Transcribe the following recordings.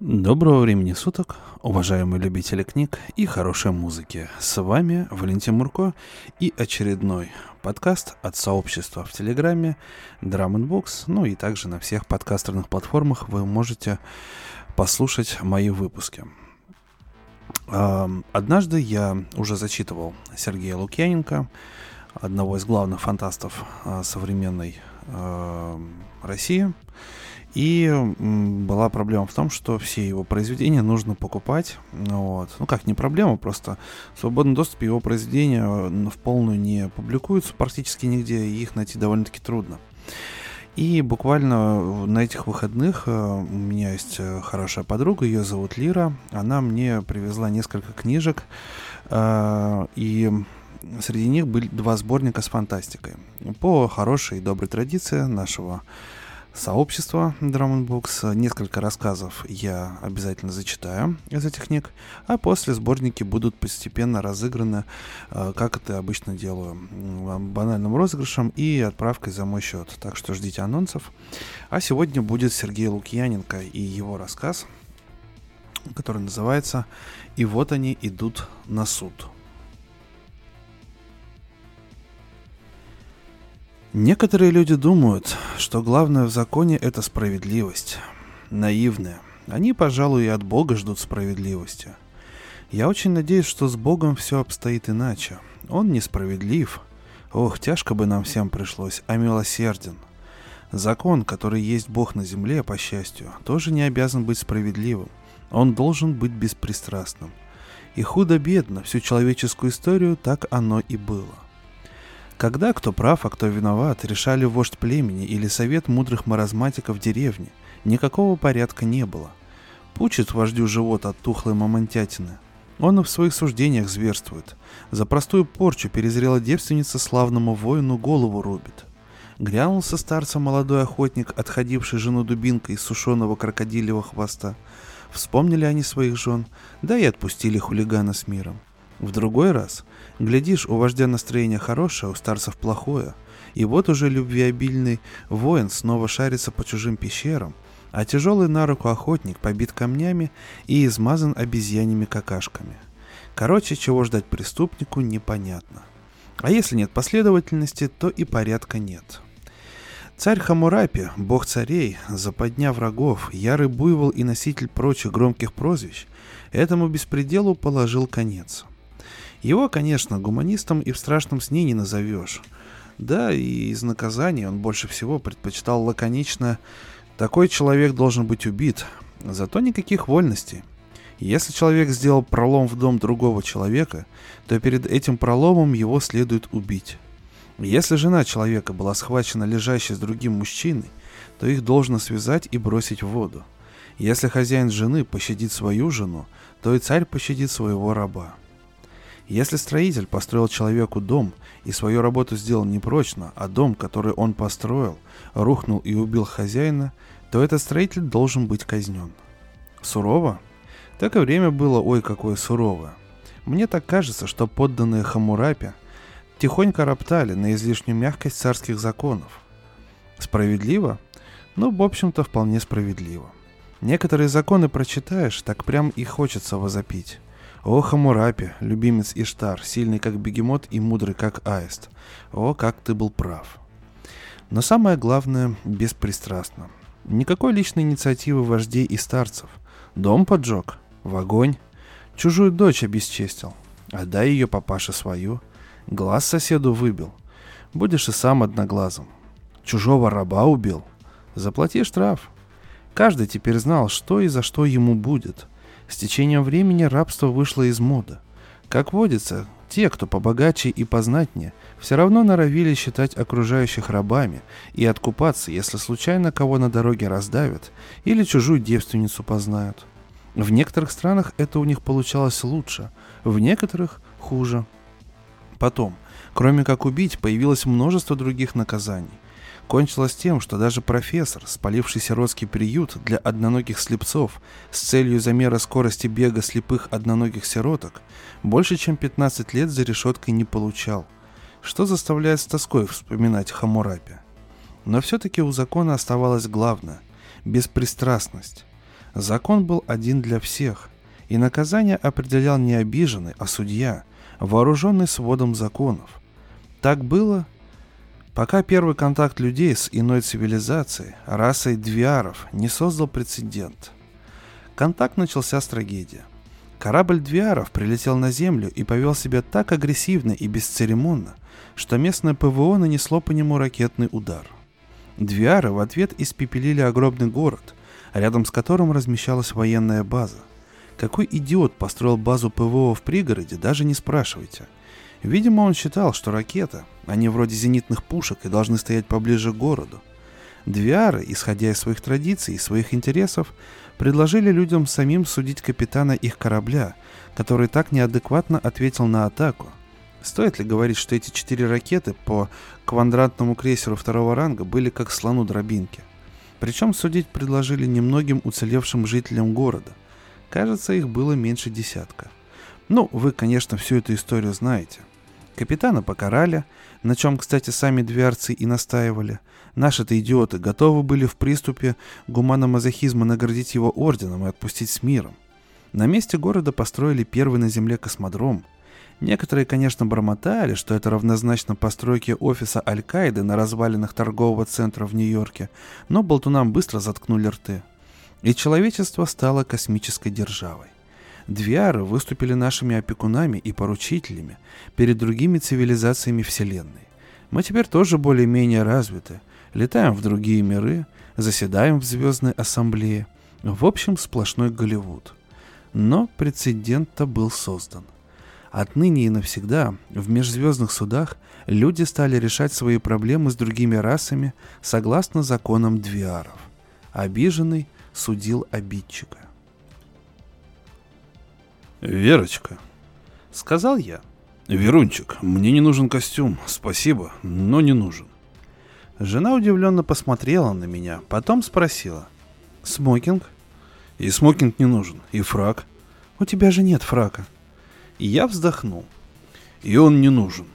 Доброго времени суток, уважаемые любители книг и хорошей музыки. С вами Валентин Мурко и очередной подкаст от сообщества в Телеграме Drum Box. Ну и также на всех подкастерных платформах вы можете послушать мои выпуски. Однажды я уже зачитывал Сергея Лукьяненко, одного из главных фантастов а, современной России. И была проблема в том, что все его произведения нужно покупать. Вот. Ну как, не проблема, просто в свободном доступе его произведения в полную не публикуются практически нигде, и их найти довольно-таки трудно. И буквально на этих выходных э, у меня есть э, хорошая подруга, ее зовут Лира. Она мне привезла несколько книжек, э, и среди них были два сборника с фантастикой. По хорошей и доброй традиции нашего сообщества Drum. Несколько рассказов я обязательно зачитаю из этих книг, а после сборники будут постепенно разыграны, э, как это обычно делаю, банальным розыгрышем и отправкой за мой счет. Так что ждите анонсов. А сегодня будет Сергей Лукьяненко и его рассказ, который называется «И вот они идут на суд». Некоторые люди думают, что главное в законе – это справедливость. Наивные. Они, пожалуй, и от Бога ждут справедливости. Я очень надеюсь, что с Богом все обстоит иначе. Он несправедлив. Ох, тяжко бы нам всем пришлось, а милосерден. Закон, который есть Бог на земле, по счастью, тоже не обязан быть справедливым. Он должен быть беспристрастным. И худо-бедно всю человеческую историю так оно и было. Когда кто прав, а кто виноват, решали вождь племени или совет мудрых маразматиков деревни. Никакого порядка не было. Пучит вождю живот от тухлой мамонтятины. Он и в своих суждениях зверствует. За простую порчу перезрела девственница славному воину голову рубит. Грянулся старца молодой охотник, отходивший жену дубинкой из сушеного крокодилевого хвоста. Вспомнили они своих жен, да и отпустили хулигана с миром. В другой раз, глядишь, у вождя настроение хорошее, у старцев плохое, и вот уже любвеобильный воин снова шарится по чужим пещерам, а тяжелый на руку охотник побит камнями и измазан обезьяньими какашками. Короче, чего ждать преступнику, непонятно. А если нет последовательности, то и порядка нет. Царь Хамурапи, бог царей, западня врагов, ярый буйвол и носитель прочих громких прозвищ, этому беспределу положил конец – его, конечно, гуманистом и в страшном сне не назовешь. Да, и из наказания он больше всего предпочитал лаконично «такой человек должен быть убит», зато никаких вольностей. Если человек сделал пролом в дом другого человека, то перед этим проломом его следует убить. Если жена человека была схвачена лежащей с другим мужчиной, то их должно связать и бросить в воду. Если хозяин жены пощадит свою жену, то и царь пощадит своего раба. Если строитель построил человеку дом и свою работу сделал непрочно, а дом, который он построил, рухнул и убил хозяина, то этот строитель должен быть казнен. Сурово? Так и время было ой какое суровое. Мне так кажется, что подданные Хамурапи тихонько роптали на излишнюю мягкость царских законов. Справедливо? Ну, в общем-то, вполне справедливо. Некоторые законы прочитаешь, так прям и хочется возопить. О, Хамурапи, любимец Иштар, сильный как бегемот и мудрый как аист. О, как ты был прав. Но самое главное, беспристрастно. Никакой личной инициативы вождей и старцев. Дом поджег, в огонь. Чужую дочь обесчестил. Отдай ее папаше свою. Глаз соседу выбил. Будешь и сам одноглазым. Чужого раба убил. Заплати штраф. Каждый теперь знал, что и за что ему будет – с течением времени рабство вышло из моды. Как водится, те, кто побогаче и познатнее, все равно норовили считать окружающих рабами и откупаться, если случайно кого на дороге раздавят или чужую девственницу познают. В некоторых странах это у них получалось лучше, в некоторых хуже. Потом, кроме как убить, появилось множество других наказаний кончилось тем, что даже профессор, спаливший сиротский приют для одноногих слепцов с целью замера скорости бега слепых одноногих сироток, больше чем 15 лет за решеткой не получал, что заставляет с тоской вспоминать Хамурапи. Но все-таки у закона оставалось главное – беспристрастность. Закон был один для всех, и наказание определял не обиженный, а судья, вооруженный сводом законов. Так было, пока первый контакт людей с иной цивилизацией, расой двиаров, не создал прецедент. Контакт начался с трагедии. Корабль двиаров прилетел на Землю и повел себя так агрессивно и бесцеремонно, что местное ПВО нанесло по нему ракетный удар. Двиары в ответ испепелили огромный город, рядом с которым размещалась военная база. Какой идиот построил базу ПВО в пригороде, даже не спрашивайте. Видимо, он считал, что ракета, они вроде зенитных пушек и должны стоять поближе к городу. Двиары, исходя из своих традиций и своих интересов, предложили людям самим судить капитана их корабля, который так неадекватно ответил на атаку. Стоит ли говорить, что эти четыре ракеты по квадратному крейсеру второго ранга были как слону дробинки? Причем судить предложили немногим уцелевшим жителям города – Кажется, их было меньше десятка. Ну, вы, конечно, всю эту историю знаете. Капитана покарали, на чем, кстати, сами дверцы и настаивали. Наши-то идиоты готовы были в приступе гуманомазохизма наградить его орденом и отпустить с миром. На месте города построили первый на земле космодром. Некоторые, конечно, бормотали, что это равнозначно постройке офиса Аль-Каиды на развалинах торгового центра в Нью-Йорке, но болтунам быстро заткнули рты и человечество стало космической державой. Двиары выступили нашими опекунами и поручителями перед другими цивилизациями Вселенной. Мы теперь тоже более-менее развиты, летаем в другие миры, заседаем в Звездной Ассамблее. В общем, сплошной Голливуд. Но прецедент-то был создан. Отныне и навсегда в межзвездных судах люди стали решать свои проблемы с другими расами согласно законам Двиаров. Обиженный – судил обидчика. «Верочка», — сказал я. «Верунчик, мне не нужен костюм, спасибо, но не нужен». Жена удивленно посмотрела на меня, потом спросила. «Смокинг?» «И смокинг не нужен, и фрак». «У тебя же нет фрака». И я вздохнул. «И он не нужен».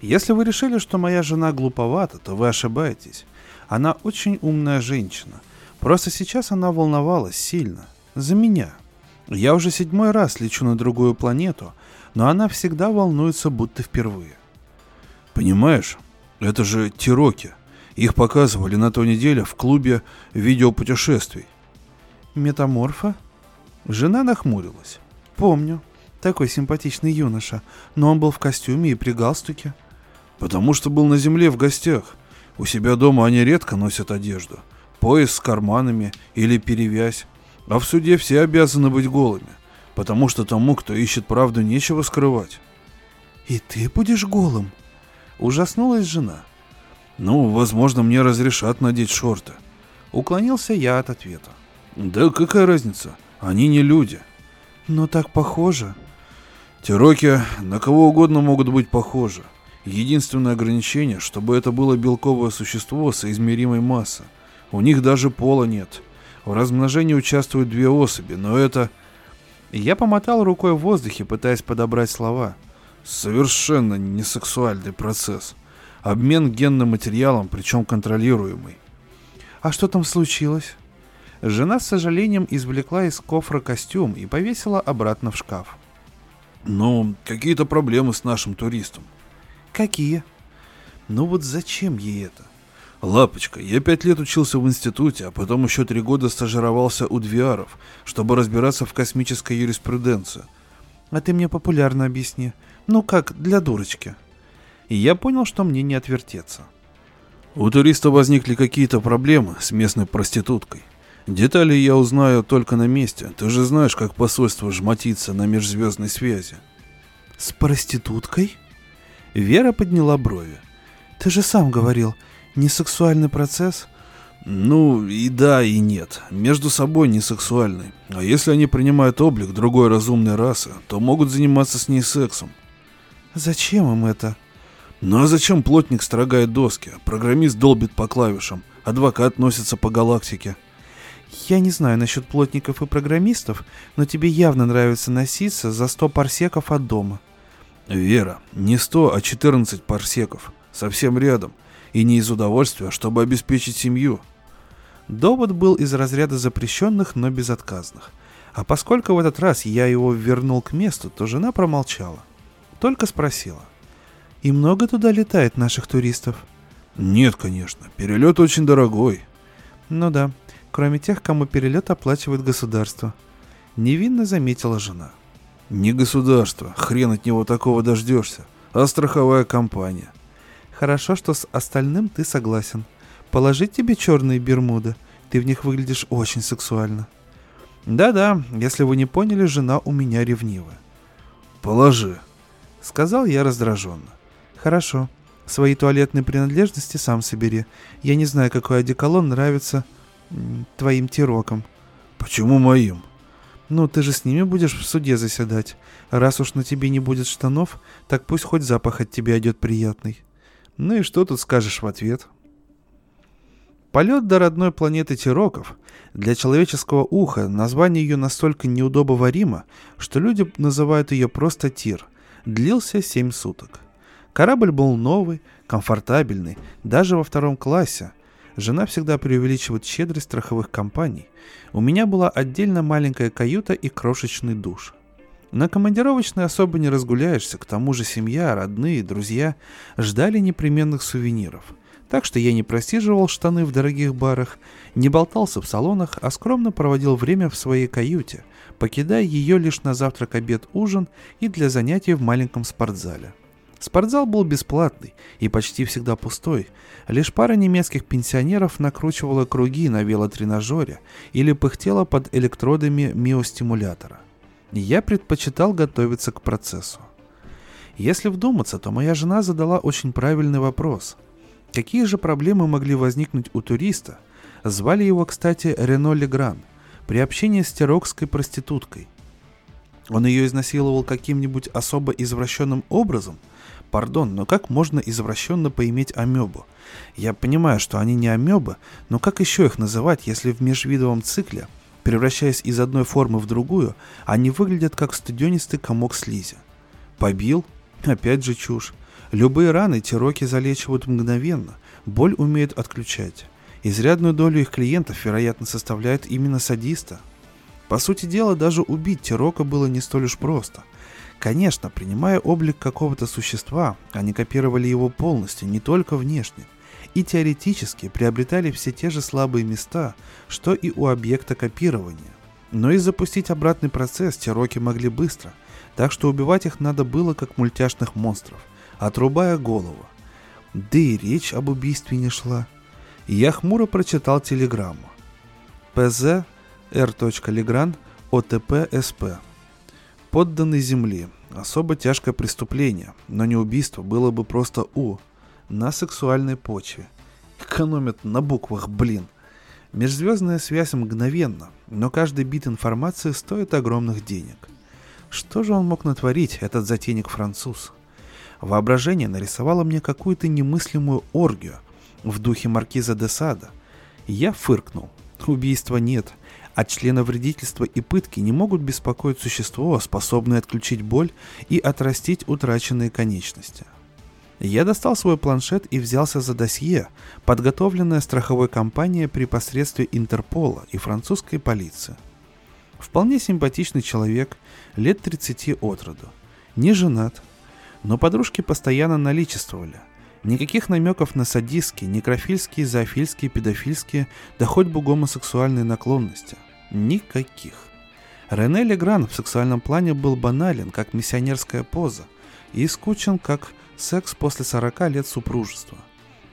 Если вы решили, что моя жена глуповата, то вы ошибаетесь. Она очень умная женщина — Просто сейчас она волновалась сильно. За меня. Я уже седьмой раз лечу на другую планету, но она всегда волнуется, будто впервые. Понимаешь, это же Тироки. Их показывали на той неделе в клубе видеопутешествий. Метаморфа? Жена нахмурилась. Помню. Такой симпатичный юноша, но он был в костюме и при галстуке. Потому что был на земле в гостях. У себя дома они редко носят одежду пояс с карманами или перевязь. А в суде все обязаны быть голыми, потому что тому, кто ищет правду, нечего скрывать. «И ты будешь голым?» Ужаснулась жена. «Ну, возможно, мне разрешат надеть шорты». Уклонился я от ответа. «Да какая разница? Они не люди». «Но так похоже». Тироки на кого угодно могут быть похожи. Единственное ограничение, чтобы это было белковое существо соизмеримой массой. У них даже пола нет. В размножении участвуют две особи, но это... Я помотал рукой в воздухе, пытаясь подобрать слова. Совершенно не сексуальный процесс. Обмен генным материалом, причем контролируемый. А что там случилось? Жена с сожалением извлекла из кофра костюм и повесила обратно в шкаф. Ну, какие-то проблемы с нашим туристом. Какие? Ну вот зачем ей это? «Лапочка, я пять лет учился в институте, а потом еще три года стажировался у Двиаров, чтобы разбираться в космической юриспруденции». «А ты мне популярно объясни. Ну как, для дурочки». И я понял, что мне не отвертеться. У туриста возникли какие-то проблемы с местной проституткой. Детали я узнаю только на месте. Ты же знаешь, как посольство жмотится на межзвездной связи. С проституткой? Вера подняла брови. Ты же сам говорил, не сексуальный процесс? Ну, и да, и нет. Между собой не сексуальный. А если они принимают облик другой разумной расы, то могут заниматься с ней сексом. Зачем им это? Ну а зачем плотник строгает доски, программист долбит по клавишам, адвокат носится по галактике? Я не знаю насчет плотников и программистов, но тебе явно нравится носиться за 100 парсеков от дома. Вера, не 100, а 14 парсеков. Совсем рядом. И не из удовольствия, чтобы обеспечить семью. Довод был из разряда запрещенных, но безотказных. А поскольку в этот раз я его вернул к месту, то жена промолчала. Только спросила. «И много туда летает наших туристов?» «Нет, конечно. Перелет очень дорогой». «Ну да, кроме тех, кому перелет оплачивает государство». Невинно заметила жена. «Не государство. Хрен от него такого дождешься. А страховая компания». «Хорошо, что с остальным ты согласен. Положить тебе черные бермуды? Ты в них выглядишь очень сексуально». «Да-да, если вы не поняли, жена у меня ревнивая». «Положи», — сказал я раздраженно. «Хорошо. Свои туалетные принадлежности сам собери. Я не знаю, какой одеколон нравится твоим тирокам». «Почему моим?» «Ну, ты же с ними будешь в суде заседать. Раз уж на тебе не будет штанов, так пусть хоть запах от тебя идет приятный». Ну и что тут скажешь в ответ?» Полет до родной планеты Тироков для человеческого уха название ее настолько неудобоваримо, что люди называют ее просто Тир, длился 7 суток. Корабль был новый, комфортабельный, даже во втором классе. Жена всегда преувеличивает щедрость страховых компаний. У меня была отдельно маленькая каюта и крошечный душ. На командировочной особо не разгуляешься, к тому же семья, родные, друзья ждали непременных сувениров – так что я не просиживал штаны в дорогих барах, не болтался в салонах, а скромно проводил время в своей каюте, покидая ее лишь на завтрак, обед, ужин и для занятий в маленьком спортзале. Спортзал был бесплатный и почти всегда пустой. Лишь пара немецких пенсионеров накручивала круги на велотренажере или пыхтела под электродами миостимулятора. Я предпочитал готовиться к процессу. Если вдуматься, то моя жена задала очень правильный вопрос – Какие же проблемы могли возникнуть у туриста? Звали его, кстати, Рено Легран, при общении с терокской проституткой. Он ее изнасиловал каким-нибудь особо извращенным образом? Пардон, но как можно извращенно поиметь амебу? Я понимаю, что они не амебы, но как еще их называть, если в межвидовом цикле, превращаясь из одной формы в другую, они выглядят как студенистый комок слизи? Побил? Опять же чушь. Любые раны тироки залечивают мгновенно, боль умеют отключать. Изрядную долю их клиентов, вероятно, составляет именно садиста. По сути дела, даже убить Тирока было не столь уж просто. Конечно, принимая облик какого-то существа, они копировали его полностью, не только внешне, и теоретически приобретали все те же слабые места, что и у объекта копирования. Но и запустить обратный процесс Тироки могли быстро, так что убивать их надо было как мультяшных монстров отрубая голову. Да и речь об убийстве не шла. Я хмуро прочитал телеграмму. ПЗ Р. Легран ОТП СП. Подданный земли. Особо тяжкое преступление, но не убийство, было бы просто У. На сексуальной почве. Экономят на буквах, блин. Межзвездная связь мгновенна, но каждый бит информации стоит огромных денег. Что же он мог натворить, этот затейник француз? Воображение нарисовало мне какую-то немыслимую оргию в духе маркиза де Сада. Я фыркнул. Убийства нет, а члены вредительства и пытки не могут беспокоить существо, способное отключить боль и отрастить утраченные конечности. Я достал свой планшет и взялся за досье, подготовленное страховой компанией при посредстве Интерпола и французской полиции. Вполне симпатичный человек, лет 30 от роду. Не женат, но подружки постоянно наличествовали. Никаких намеков на садистские, некрофильские, зоофильские, педофильские, да хоть бы гомосексуальные наклонности. Никаких. Рене Легран в сексуальном плане был банален, как миссионерская поза, и скучен, как секс после 40 лет супружества.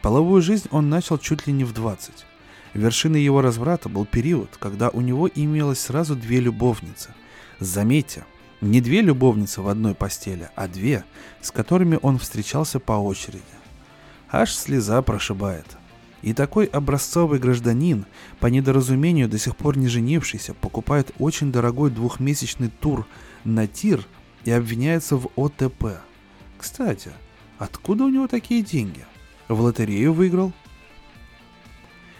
Половую жизнь он начал чуть ли не в 20. Вершиной его разврата был период, когда у него имелось сразу две любовницы. Заметьте, не две любовницы в одной постели, а две, с которыми он встречался по очереди. Аж слеза прошибает. И такой образцовый гражданин, по недоразумению до сих пор не женившийся, покупает очень дорогой двухмесячный тур на тир и обвиняется в ОТП. Кстати, откуда у него такие деньги? В лотерею выиграл?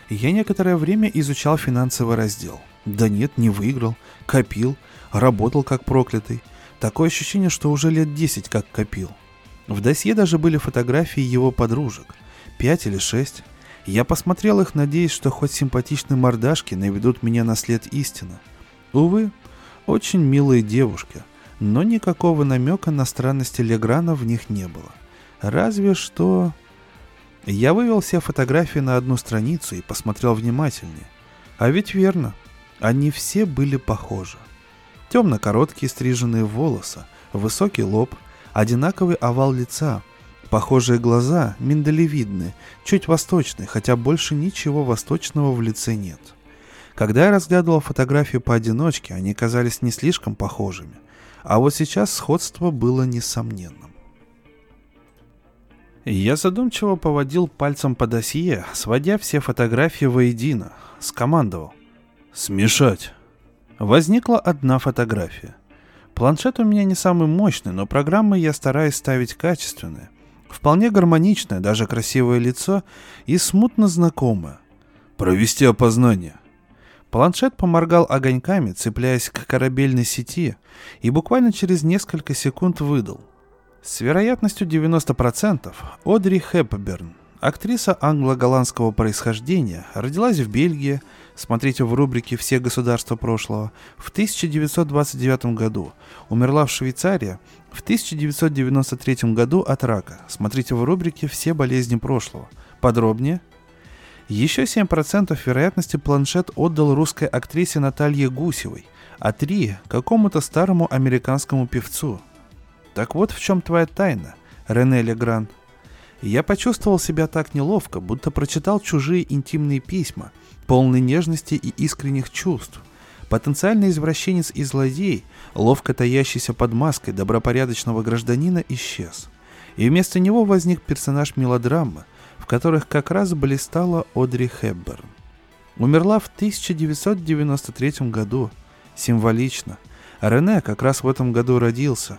Я некоторое время изучал финансовый раздел. Да нет, не выиграл. Копил – Работал как проклятый. Такое ощущение, что уже лет 10 как копил. В досье даже были фотографии его подружек. Пять или шесть. Я посмотрел их, надеясь, что хоть симпатичные мордашки наведут меня на след истины. Увы, очень милые девушки, но никакого намека на странности Леграна в них не было. Разве что... Я вывел все фотографии на одну страницу и посмотрел внимательнее. А ведь верно, они все были похожи. Темно-короткие стриженные волосы, высокий лоб, одинаковый овал лица, похожие глаза, миндалевидные, чуть восточные, хотя больше ничего восточного в лице нет. Когда я разглядывал фотографии поодиночке, они казались не слишком похожими, а вот сейчас сходство было несомненным. Я задумчиво поводил пальцем по досье, сводя все фотографии воедино. Скомандовал. «Смешать!» Возникла одна фотография. Планшет у меня не самый мощный, но программы я стараюсь ставить качественные. Вполне гармоничное, даже красивое лицо и смутно знакомое. «Провести опознание!» Планшет поморгал огоньками, цепляясь к корабельной сети, и буквально через несколько секунд выдал. С вероятностью 90% Одри Хепберн, актриса англо-голландского происхождения, родилась в Бельгии, смотрите в рубрике «Все государства прошлого», в 1929 году, умерла в Швейцарии в 1993 году от рака, смотрите в рубрике «Все болезни прошлого». Подробнее – еще 7% вероятности планшет отдал русской актрисе Наталье Гусевой, а 3% – какому-то старому американскому певцу. Так вот в чем твоя тайна, Рене Легран. Я почувствовал себя так неловко, будто прочитал чужие интимные письма, полные нежности и искренних чувств. Потенциальный извращенец и злодей, ловко таящийся под маской добропорядочного гражданина, исчез. И вместо него возник персонаж мелодрамы – которых как раз блистала Одри Хепберн. Умерла в 1993 году. Символично. Рене как раз в этом году родился.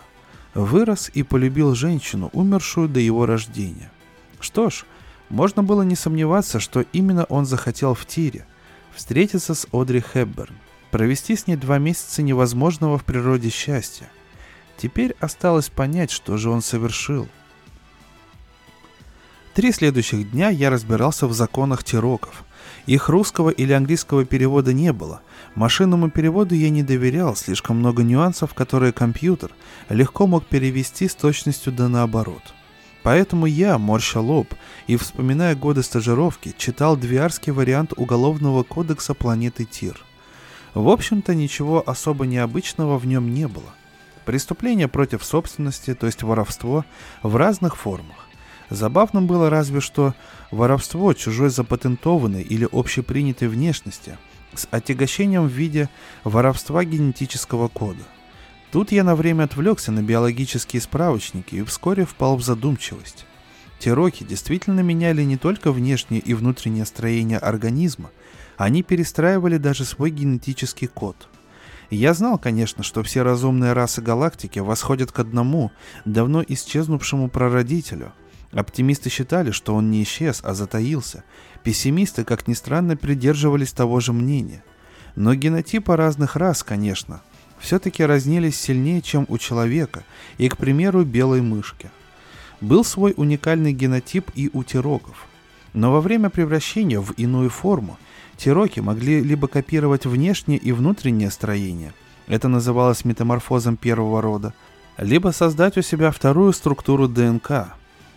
Вырос и полюбил женщину, умершую до его рождения. Что ж, можно было не сомневаться, что именно он захотел в тире. Встретиться с Одри Хепберн. Провести с ней два месяца невозможного в природе счастья. Теперь осталось понять, что же он совершил – Три следующих дня я разбирался в законах тироков. Их русского или английского перевода не было. Машинному переводу я не доверял, слишком много нюансов, которые компьютер легко мог перевести с точностью да наоборот. Поэтому я, морща лоб и вспоминая годы стажировки, читал двиарский вариант Уголовного кодекса планеты Тир. В общем-то, ничего особо необычного в нем не было. Преступление против собственности, то есть воровство, в разных формах. Забавным было разве что воровство чужой запатентованной или общепринятой внешности с отягощением в виде воровства генетического кода. Тут я на время отвлекся на биологические справочники и вскоре впал в задумчивость. Тероки действительно меняли не только внешнее и внутреннее строение организма, они перестраивали даже свой генетический код. Я знал, конечно, что все разумные расы галактики восходят к одному, давно исчезнувшему прародителю – Оптимисты считали, что он не исчез, а затаился. Пессимисты, как ни странно, придерживались того же мнения. Но генотипы разных рас, конечно, все-таки разнились сильнее, чем у человека, и, к примеру, белой мышки. Был свой уникальный генотип и у тироков. Но во время превращения в иную форму тироки могли либо копировать внешнее и внутреннее строение, это называлось метаморфозом первого рода, либо создать у себя вторую структуру ДНК,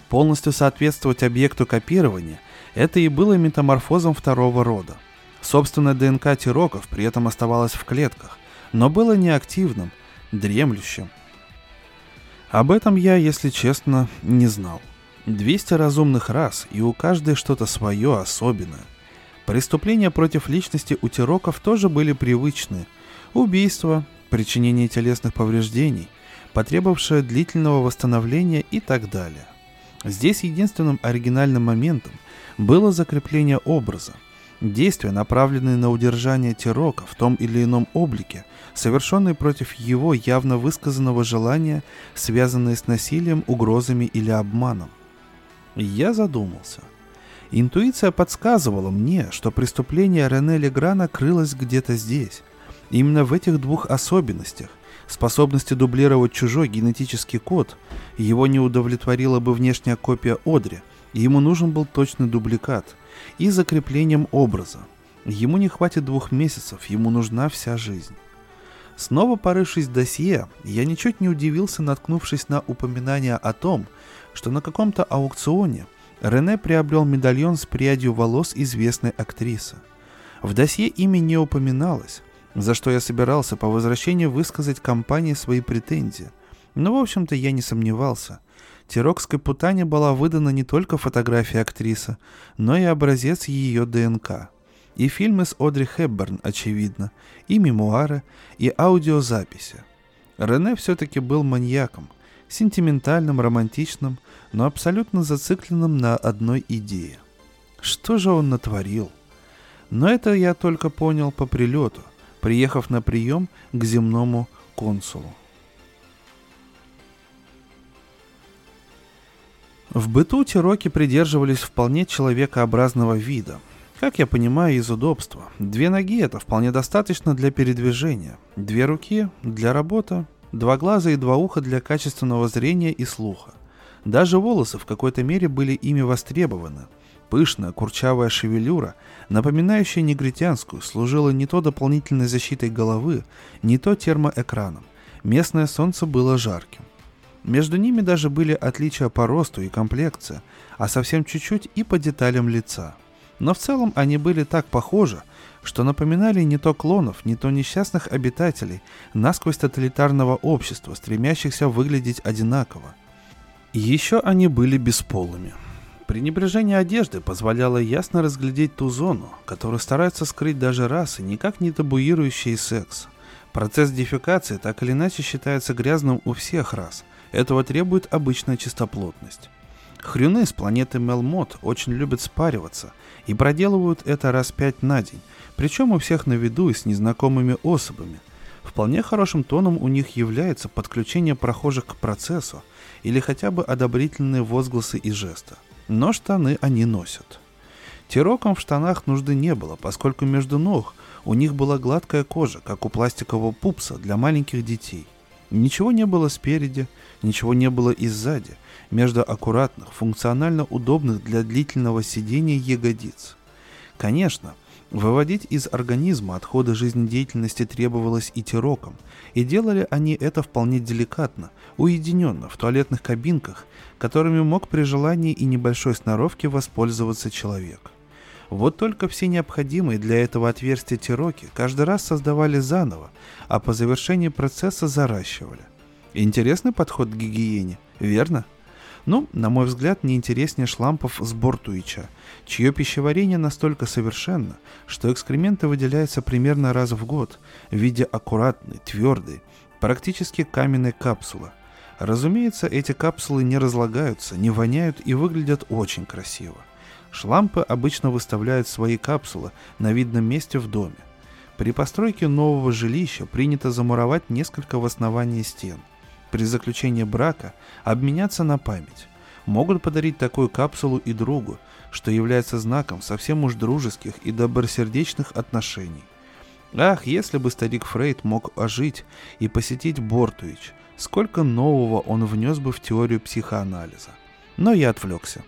полностью соответствовать объекту копирования, это и было метаморфозом второго рода. Собственная ДНК тироков при этом оставалась в клетках, но было неактивным, дремлющим. Об этом я, если честно, не знал. 200 разумных рас, и у каждой что-то свое особенное. Преступления против личности у тироков тоже были привычны. Убийство, причинение телесных повреждений, потребовавшее длительного восстановления и так далее. Здесь единственным оригинальным моментом было закрепление образа. Действия, направленные на удержание Тирока в том или ином облике, совершенные против его явно высказанного желания, связанные с насилием, угрозами или обманом. Я задумался. Интуиция подсказывала мне, что преступление Рене Леграна крылось где-то здесь. Именно в этих двух особенностях, способности дублировать чужой генетический код, его не удовлетворила бы внешняя копия Одри, ему нужен был точный дубликат, и закреплением образа. Ему не хватит двух месяцев, ему нужна вся жизнь. Снова порывшись в досье, я ничуть не удивился, наткнувшись на упоминание о том, что на каком-то аукционе Рене приобрел медальон с прядью волос известной актрисы. В досье имя не упоминалось, за что я собирался по возвращении высказать компании свои претензии. Но, в общем-то, я не сомневался. Тирокской путане была выдана не только фотография актрисы, но и образец ее ДНК. И фильмы с Одри Хепберн, очевидно, и мемуары, и аудиозаписи. Рене все-таки был маньяком, сентиментальным, романтичным, но абсолютно зацикленным на одной идее. Что же он натворил? Но это я только понял по прилету, приехав на прием к земному консулу. В быту тироки придерживались вполне человекообразного вида. Как я понимаю, из удобства. Две ноги это вполне достаточно для передвижения. Две руки для работы, два глаза и два уха для качественного зрения и слуха. Даже волосы в какой-то мере были ими востребованы. Пышная, курчавая шевелюра, напоминающая негритянскую, служила не то дополнительной защитой головы, не то термоэкраном. Местное солнце было жарким. Между ними даже были отличия по росту и комплекции, а совсем чуть-чуть и по деталям лица. Но в целом они были так похожи, что напоминали не то клонов, не то несчастных обитателей насквозь тоталитарного общества, стремящихся выглядеть одинаково. Еще они были бесполыми. Пренебрежение одежды позволяло ясно разглядеть ту зону, которую стараются скрыть даже расы, никак не табуирующие секс. Процесс дефекации так или иначе считается грязным у всех рас – этого требует обычная чистоплотность. Хрюны с планеты Мелмот очень любят спариваться и проделывают это раз пять на день, причем у всех на виду и с незнакомыми особами. Вполне хорошим тоном у них является подключение прохожих к процессу или хотя бы одобрительные возгласы и жесты. Но штаны они носят. Тирокам в штанах нужды не было, поскольку между ног у них была гладкая кожа, как у пластикового пупса для маленьких детей. Ничего не было спереди, ничего не было и сзади, между аккуратных, функционально удобных для длительного сидения ягодиц. Конечно, выводить из организма отходы жизнедеятельности требовалось и тирокам, и делали они это вполне деликатно, уединенно, в туалетных кабинках, которыми мог при желании и небольшой сноровке воспользоваться человек. Вот только все необходимые для этого отверстия тироки каждый раз создавали заново, а по завершении процесса заращивали. Интересный подход к гигиене, верно? Ну, на мой взгляд, не интереснее шлампов с Бортуича, чье пищеварение настолько совершенно, что экскременты выделяются примерно раз в год в виде аккуратной, твердой, практически каменной капсулы. Разумеется, эти капсулы не разлагаются, не воняют и выглядят очень красиво. Шлампы обычно выставляют свои капсулы на видном месте в доме. При постройке нового жилища принято замуровать несколько в основании стен. При заключении брака обменяться на память. Могут подарить такую капсулу и другу, что является знаком совсем уж дружеских и добросердечных отношений. Ах, если бы старик Фрейд мог ожить и посетить Бортуич, сколько нового он внес бы в теорию психоанализа. Но я отвлекся.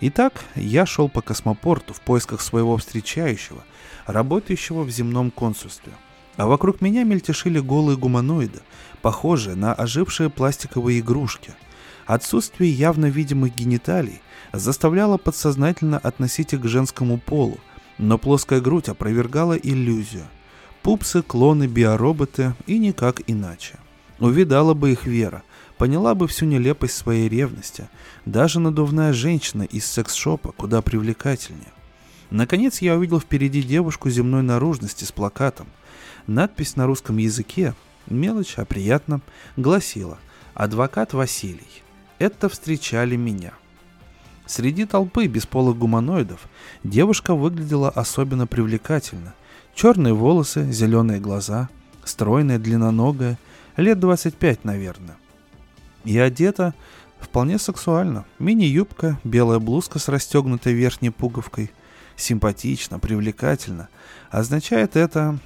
Итак, я шел по космопорту в поисках своего встречающего, работающего в земном консульстве. А вокруг меня мельтешили голые гуманоиды, похожие на ожившие пластиковые игрушки. Отсутствие явно видимых гениталий заставляло подсознательно относить их к женскому полу, но плоская грудь опровергала иллюзию. Пупсы, клоны, биороботы и никак иначе. Увидала бы их Вера – поняла бы всю нелепость своей ревности. Даже надувная женщина из секс-шопа куда привлекательнее. Наконец я увидел впереди девушку земной наружности с плакатом. Надпись на русском языке, мелочь, а приятно, гласила «Адвокат Василий». Это встречали меня. Среди толпы бесполых гуманоидов девушка выглядела особенно привлекательно. Черные волосы, зеленые глаза, стройная, длинноногая, лет 25, наверное. И одета вполне сексуально. Мини-юбка, белая блузка с расстегнутой верхней пуговкой. Симпатично, привлекательно. Означает это...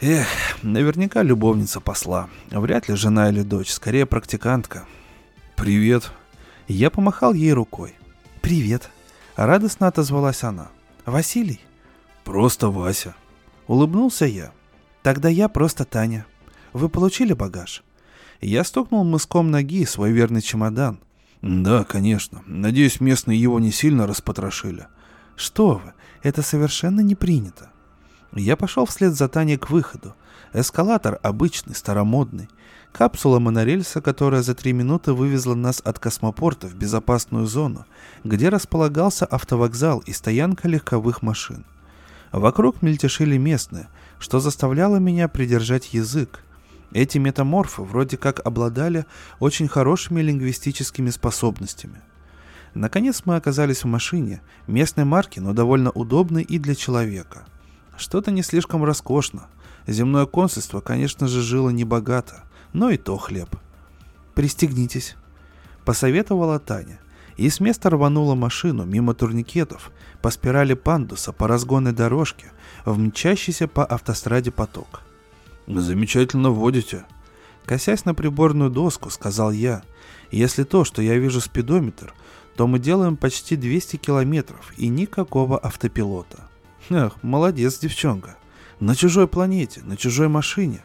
Эх, наверняка любовница посла. Вряд ли жена или дочь, скорее практикантка. «Привет». Я помахал ей рукой. «Привет». Радостно отозвалась она. «Василий?» «Просто Вася». Улыбнулся я. «Тогда я просто Таня. Вы получили багаж?» Я стукнул мыском ноги свой верный чемодан. «Да, конечно. Надеюсь, местные его не сильно распотрошили». «Что вы, это совершенно не принято». Я пошел вслед за Таней к выходу. Эскалатор обычный, старомодный. Капсула монорельса, которая за три минуты вывезла нас от космопорта в безопасную зону, где располагался автовокзал и стоянка легковых машин. Вокруг мельтешили местные, что заставляло меня придержать язык. Эти метаморфы вроде как обладали очень хорошими лингвистическими способностями. Наконец мы оказались в машине, местной марки, но довольно удобной и для человека. Что-то не слишком роскошно. Земное консульство, конечно же, жило небогато но и то хлеб. «Пристегнитесь», — посоветовала Таня, и с места рванула машину мимо турникетов, по спирали пандуса, по разгонной дорожке, в мчащийся по автостраде поток. «Замечательно водите», — косясь на приборную доску, сказал я. «Если то, что я вижу спидометр, то мы делаем почти 200 километров и никакого автопилота». «Эх, молодец, девчонка. На чужой планете, на чужой машине.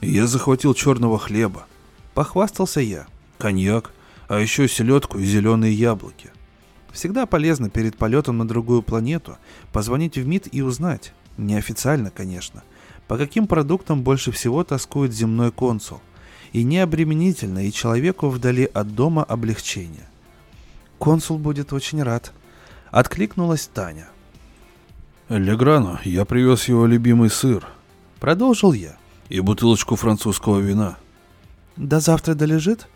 Я захватил черного хлеба. Похвастался я. Коньяк, а еще селедку и зеленые яблоки. Всегда полезно перед полетом на другую планету позвонить в МИД и узнать, неофициально, конечно, по каким продуктам больше всего тоскует земной консул. И необременительно, и человеку вдали от дома облегчение. Консул будет очень рад. Откликнулась Таня. Леграну, я привез его любимый сыр. Продолжил я и бутылочку французского вина. До завтра долежит?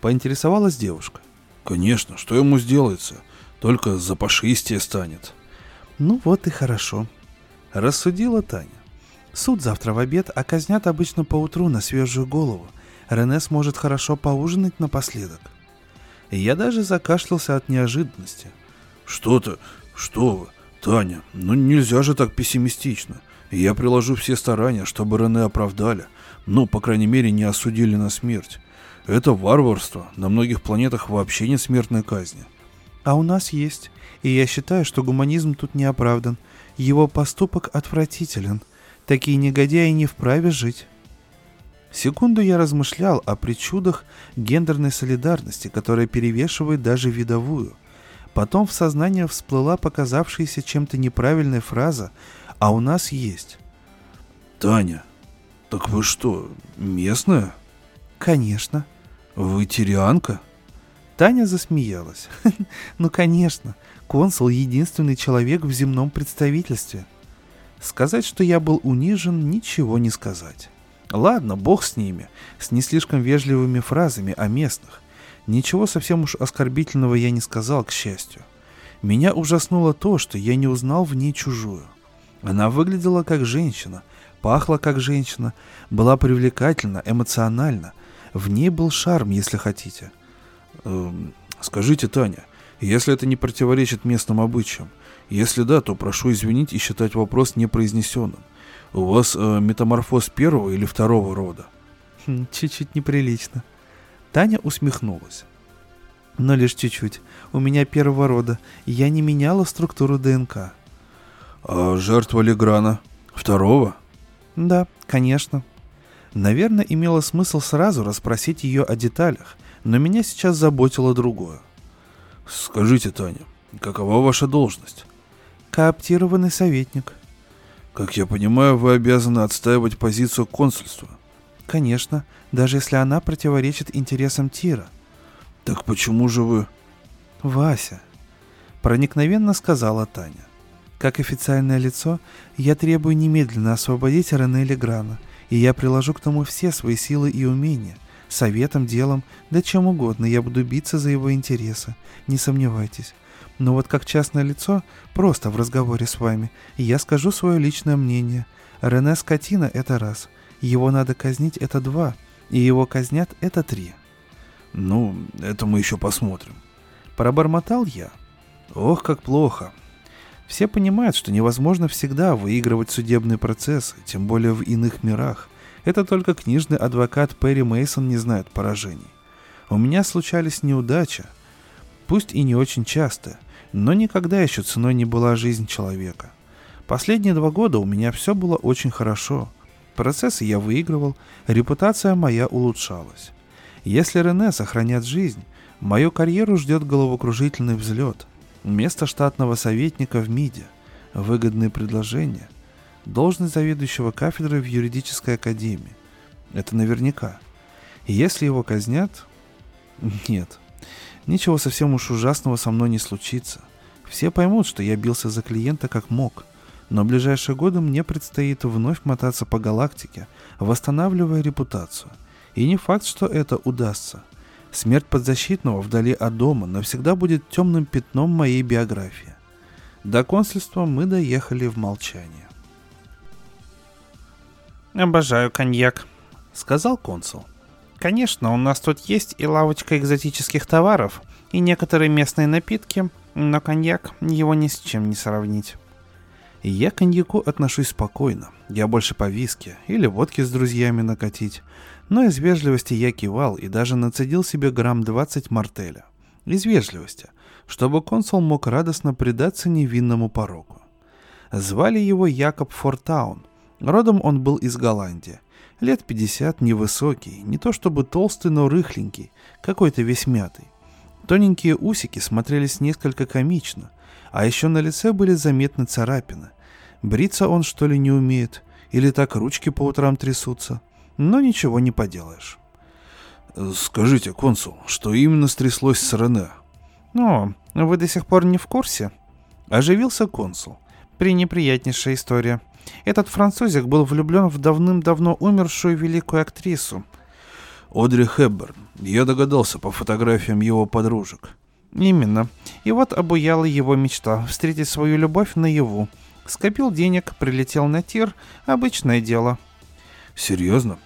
Поинтересовалась девушка. Конечно, что ему сделается? Только запашистее станет. Ну вот и хорошо. Рассудила Таня. Суд завтра в обед, а казнят обычно поутру на свежую голову. Рене сможет хорошо поужинать напоследок. Я даже закашлялся от неожиданности. Что-то, что вы, Таня, ну нельзя же так пессимистично. Я приложу все старания, чтобы Рене оправдали, ну, по крайней мере, не осудили на смерть. Это варварство. На многих планетах вообще нет смертной казни. А у нас есть. И я считаю, что гуманизм тут не оправдан. Его поступок отвратителен. Такие негодяи не вправе жить. Секунду я размышлял о причудах гендерной солидарности, которая перевешивает даже видовую. Потом в сознание всплыла показавшаяся чем-то неправильная фраза а у нас есть. Таня, так вы что, местная? Конечно. Вы тирианка? Таня засмеялась. ну, конечно, консул — единственный человек в земном представительстве. Сказать, что я был унижен, ничего не сказать. Ладно, бог с ними, с не слишком вежливыми фразами о местных. Ничего совсем уж оскорбительного я не сказал, к счастью. Меня ужаснуло то, что я не узнал в ней чужую. Она выглядела как женщина, пахла как женщина, была привлекательна, эмоциональна. В ней был шарм, если хотите. Эм, скажите, Таня, если это не противоречит местным обычаям, если да, то прошу извинить и считать вопрос непроизнесенным. У вас э, метаморфоз первого или второго рода? Хм, чуть-чуть неприлично. Таня усмехнулась. Но лишь чуть-чуть. У меня первого рода, я не меняла структуру ДНК. А жертва Леграна? Второго? Да, конечно. Наверное, имело смысл сразу расспросить ее о деталях, но меня сейчас заботило другое. Скажите, Таня, какова ваша должность? Кооптированный советник. Как я понимаю, вы обязаны отстаивать позицию консульства. Конечно, даже если она противоречит интересам Тира. Так почему же вы... Вася, проникновенно сказала Таня. Как официальное лицо, я требую немедленно освободить Рене Леграна, и я приложу к тому все свои силы и умения. Советом, делом, да чем угодно я буду биться за его интересы, не сомневайтесь. Но вот как частное лицо, просто в разговоре с вами, я скажу свое личное мнение. Рене скотина — это раз, его надо казнить — это два, и его казнят — это три. Ну, это мы еще посмотрим. Пробормотал я. Ох, как плохо. Все понимают, что невозможно всегда выигрывать судебные процессы, тем более в иных мирах. Это только книжный адвокат Перри Мейсон не знает поражений. У меня случались неудачи, пусть и не очень часто, Но никогда еще ценой не была жизнь человека. Последние два года у меня все было очень хорошо. Процессы я выигрывал, репутация моя улучшалась. Если Рене сохранят жизнь, мою карьеру ждет головокружительный взлет. Место штатного советника в МИДе, выгодные предложения, должность заведующего кафедрой в юридической академии. Это наверняка. Если его казнят... Нет. Ничего совсем уж ужасного со мной не случится. Все поймут, что я бился за клиента как мог. Но в ближайшие годы мне предстоит вновь мотаться по галактике, восстанавливая репутацию. И не факт, что это удастся. Смерть подзащитного вдали от дома навсегда будет темным пятном моей биографии. До консульства мы доехали в молчание. «Обожаю коньяк», — сказал консул. «Конечно, у нас тут есть и лавочка экзотических товаров, и некоторые местные напитки, но коньяк его ни с чем не сравнить». Я к коньяку отношусь спокойно. Я больше по виске или водке с друзьями накатить. Но из вежливости я кивал и даже нацедил себе грамм 20 мартеля. Из вежливости, чтобы консул мог радостно предаться невинному пороку. Звали его Якоб Фортаун — Родом он был из Голландии. Лет 50, невысокий, не то чтобы толстый, но рыхленький, какой-то весь мятый. Тоненькие усики смотрелись несколько комично, а еще на лице были заметны царапины. Бриться он что ли не умеет, или так ручки по утрам трясутся, но ничего не поделаешь. «Скажите, консул, что именно стряслось с Рене?» «О, вы до сих пор не в курсе?» Оживился консул. «Пренеприятнейшая история. Этот французик был влюблен в давным-давно умершую великую актрису. Одри Хепберн. Я догадался по фотографиям его подружек. Именно. И вот обуяла его мечта встретить свою любовь наяву. Скопил денег, прилетел на тир. Обычное дело. Серьезно?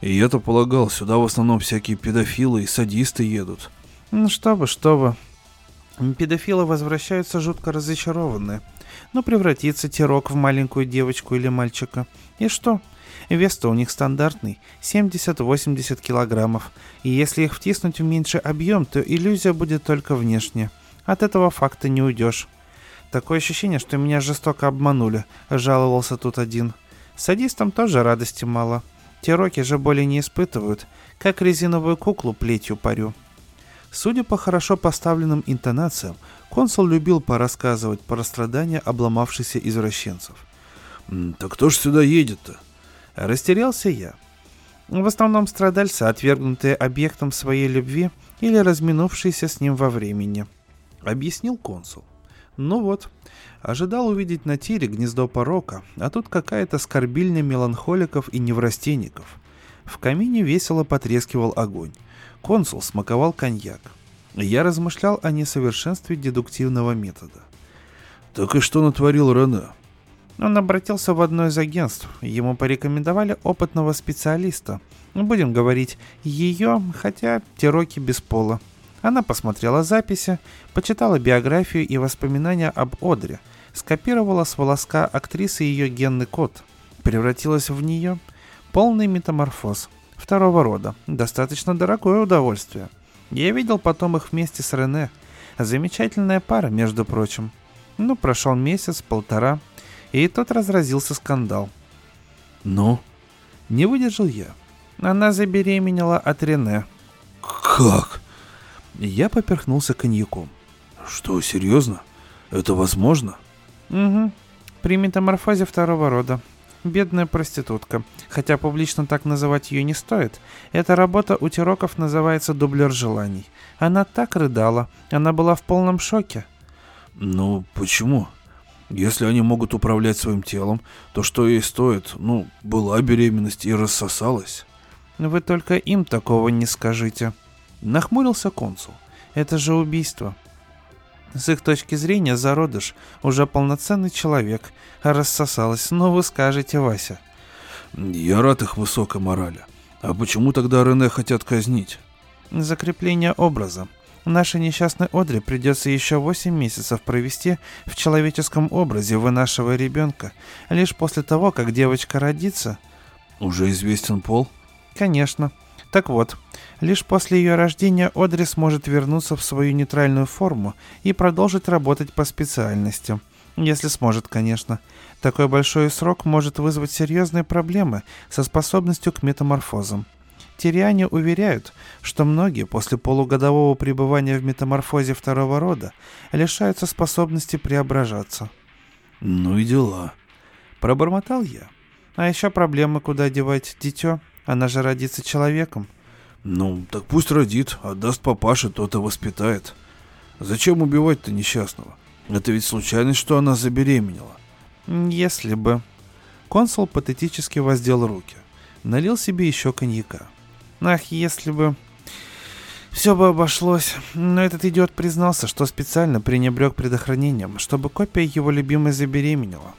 И я-то полагал, сюда в основном всякие педофилы и садисты едут. Ну что вы, что вы. Педофилы возвращаются жутко разочарованные но превратится Тирок в маленькую девочку или мальчика. И что? Вес-то у них стандартный, 70-80 килограммов, и если их втиснуть в меньший объем, то иллюзия будет только внешне. От этого факта не уйдешь. Такое ощущение, что меня жестоко обманули, жаловался тут один. Садистам тоже радости мало. Тироки же боли не испытывают, как резиновую куклу плетью парю. Судя по хорошо поставленным интонациям, консул любил порассказывать про страдания обломавшихся извращенцев. «Так кто ж сюда едет-то?» Растерялся я. В основном страдальцы, отвергнутые объектом своей любви или разминувшиеся с ним во времени. Объяснил консул. Ну вот, ожидал увидеть на тире гнездо порока, а тут какая-то скорбильня меланхоликов и неврастенников. В камине весело потрескивал огонь. Консул смаковал коньяк. Я размышлял о несовершенстве дедуктивного метода. «Так и что натворил Рене?» Он обратился в одно из агентств. Ему порекомендовали опытного специалиста. Будем говорить, ее, хотя Тироки без пола. Она посмотрела записи, почитала биографию и воспоминания об Одре, скопировала с волоска актрисы ее генный код, превратилась в нее. Полный метаморфоз – второго рода. Достаточно дорогое удовольствие. Я видел потом их вместе с Рене. Замечательная пара, между прочим. Ну, прошел месяц, полтора, и тут разразился скандал. Ну? Не выдержал я. Она забеременела от Рене. Как? Я поперхнулся коньяком. Что, серьезно? Это возможно? Угу. При метаморфозе второго рода. Бедная проститутка. Хотя публично так называть ее не стоит. Эта работа у Тироков называется «Дублер желаний». Она так рыдала. Она была в полном шоке. Ну, почему? Если они могут управлять своим телом, то что ей стоит? Ну, была беременность и рассосалась. Вы только им такого не скажите. Нахмурился консул. Это же убийство. С их точки зрения, зародыш уже полноценный человек, а рассосалась, но вы скажете, Вася. Я рад их высокой морали. А почему тогда Рене хотят казнить? Закрепление образа. Нашей несчастной Одре придется еще 8 месяцев провести в человеческом образе вынашивая ребенка. Лишь после того, как девочка родится... Уже известен пол? Конечно. Так вот, лишь после ее рождения Одри сможет вернуться в свою нейтральную форму и продолжить работать по специальности. Если сможет, конечно. Такой большой срок может вызвать серьезные проблемы со способностью к метаморфозам. Тириане уверяют, что многие после полугодового пребывания в метаморфозе второго рода лишаются способности преображаться. «Ну и дела», — пробормотал я. «А еще проблема, куда девать дитё. Она же родится человеком». «Ну, так пусть родит, отдаст папаше, тот и воспитает. Зачем убивать-то несчастного? Это ведь случайность, что она забеременела». «Если бы...» Консул патетически воздел руки. Налил себе еще коньяка. Ах, если бы... Все бы обошлось, но этот идиот признался, что специально пренебрег предохранением, чтобы копия его любимой забеременела.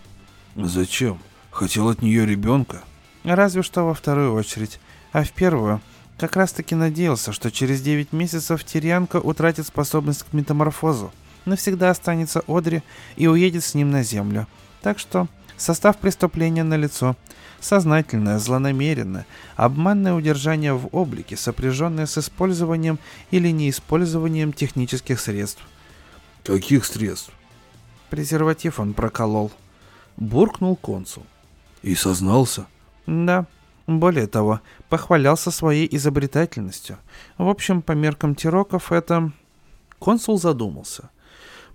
Зачем? Хотел от нее ребенка? Разве что во вторую очередь. А в первую, как раз таки надеялся, что через 9 месяцев Тирианка утратит способность к метаморфозу, навсегда останется Одри и уедет с ним на землю. Так что состав преступления на лицо сознательное, злонамеренное, обманное удержание в облике, сопряженное с использованием или неиспользованием технических средств. Каких средств? Презерватив он проколол. Буркнул консул. И сознался? Да. Более того, похвалялся своей изобретательностью. В общем, по меркам тироков это... Консул задумался.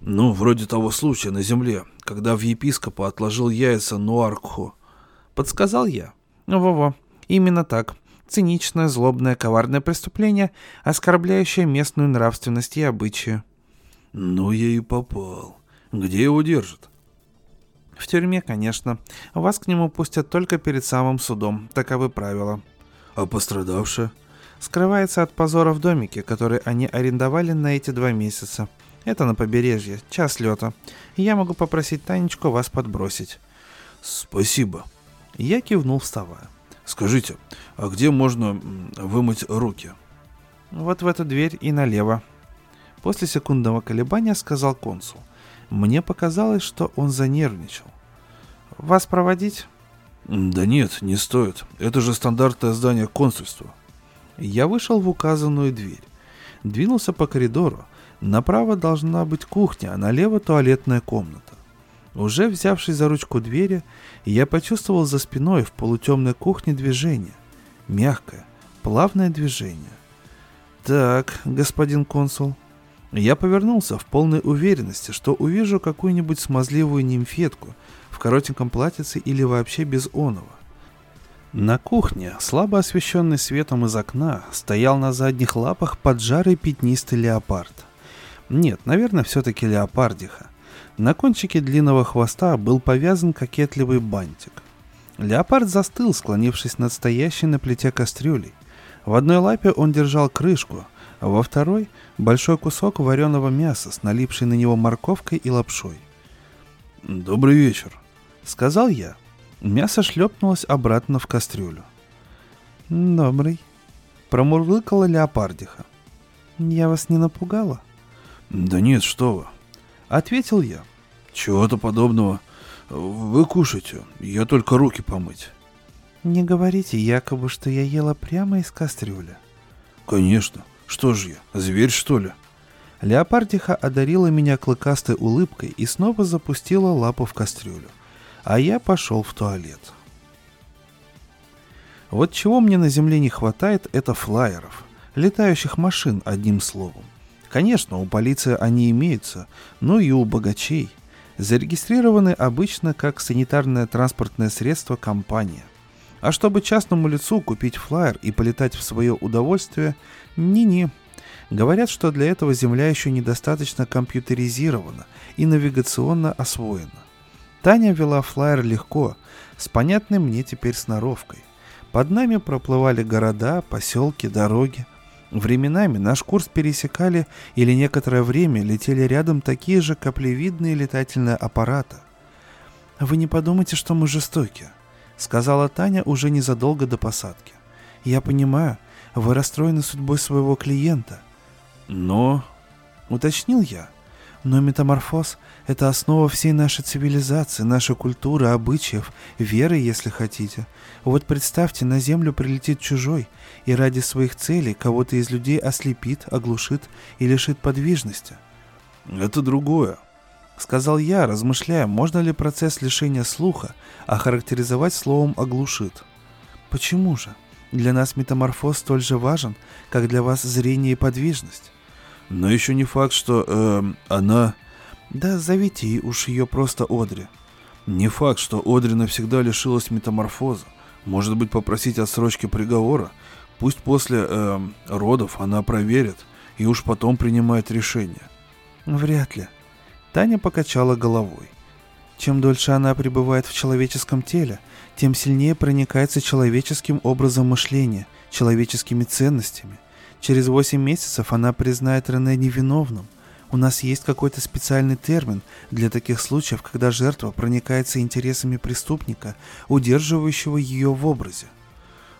Ну, вроде того случая на земле, когда в епископа отложил яйца Нуаркху. Подсказал я. Во-во, именно так. Циничное, злобное, коварное преступление, оскорбляющее местную нравственность и обычаи. Ну, я и попал. Где его держат? В тюрьме, конечно. Вас к нему пустят только перед самым судом. Таковы правила. А пострадавшая? Скрывается от позора в домике, который они арендовали на эти два месяца. Это на побережье, час лета. Я могу попросить Танечку вас подбросить. Спасибо. Я кивнул, вставая. «Скажите, а где можно вымыть руки?» «Вот в эту дверь и налево». После секундного колебания сказал консул. Мне показалось, что он занервничал. «Вас проводить?» «Да нет, не стоит. Это же стандартное здание консульства». Я вышел в указанную дверь. Двинулся по коридору. Направо должна быть кухня, а налево туалетная комната. Уже взявшись за ручку двери, я почувствовал за спиной в полутемной кухне движение. Мягкое, плавное движение. «Так, господин консул». Я повернулся в полной уверенности, что увижу какую-нибудь смазливую нимфетку в коротеньком платьице или вообще без оного. На кухне, слабо освещенный светом из окна, стоял на задних лапах поджарый пятнистый леопард. Нет, наверное, все-таки леопардиха. На кончике длинного хвоста был повязан кокетливый бантик. Леопард застыл, склонившись над стоящей на плите кастрюлей. В одной лапе он держал крышку, во второй — большой кусок вареного мяса с налипшей на него морковкой и лапшой. «Добрый вечер», — сказал я. Мясо шлепнулось обратно в кастрюлю. «Добрый», — промурлыкала леопардиха. «Я вас не напугала?» «Да нет, что вы», — ответил я. Чего-то подобного. Вы кушайте, я только руки помыть. Не говорите якобы, что я ела прямо из кастрюли. Конечно. Что же я, зверь что ли? Леопардиха одарила меня клыкастой улыбкой и снова запустила лапу в кастрюлю. А я пошел в туалет. Вот чего мне на земле не хватает, это флайеров. Летающих машин, одним словом. Конечно, у полиции они имеются, но и у богачей зарегистрированы обычно как санитарное транспортное средство компания. А чтобы частному лицу купить флайер и полетать в свое удовольствие, не-не. Говорят, что для этого Земля еще недостаточно компьютеризирована и навигационно освоена. Таня вела флайер легко, с понятной мне теперь сноровкой. Под нами проплывали города, поселки, дороги, Временами наш курс пересекали или некоторое время летели рядом такие же каплевидные летательные аппараты. «Вы не подумайте, что мы жестоки», — сказала Таня уже незадолго до посадки. «Я понимаю, вы расстроены судьбой своего клиента». «Но...» — уточнил я. Но метаморфоз — это основа всей нашей цивилизации, нашей культуры, обычаев, веры, если хотите. Вот представьте, на Землю прилетит чужой, и ради своих целей кого-то из людей ослепит, оглушит и лишит подвижности. Это другое, — сказал я, размышляя, можно ли процесс лишения слуха охарактеризовать словом «оглушит». Почему же? Для нас метаморфоз столь же важен, как для вас зрение и подвижность. Но еще не факт, что э, она... Да зовите уж ее просто Одри. Не факт, что Одри навсегда лишилась метаморфоза. Может быть, попросить отсрочки приговора. Пусть после э, родов она проверит и уж потом принимает решение. Вряд ли. Таня покачала головой. Чем дольше она пребывает в человеческом теле, тем сильнее проникается человеческим образом мышления, человеческими ценностями – Через 8 месяцев она признает Рене невиновным. У нас есть какой-то специальный термин для таких случаев, когда жертва проникается интересами преступника, удерживающего ее в образе.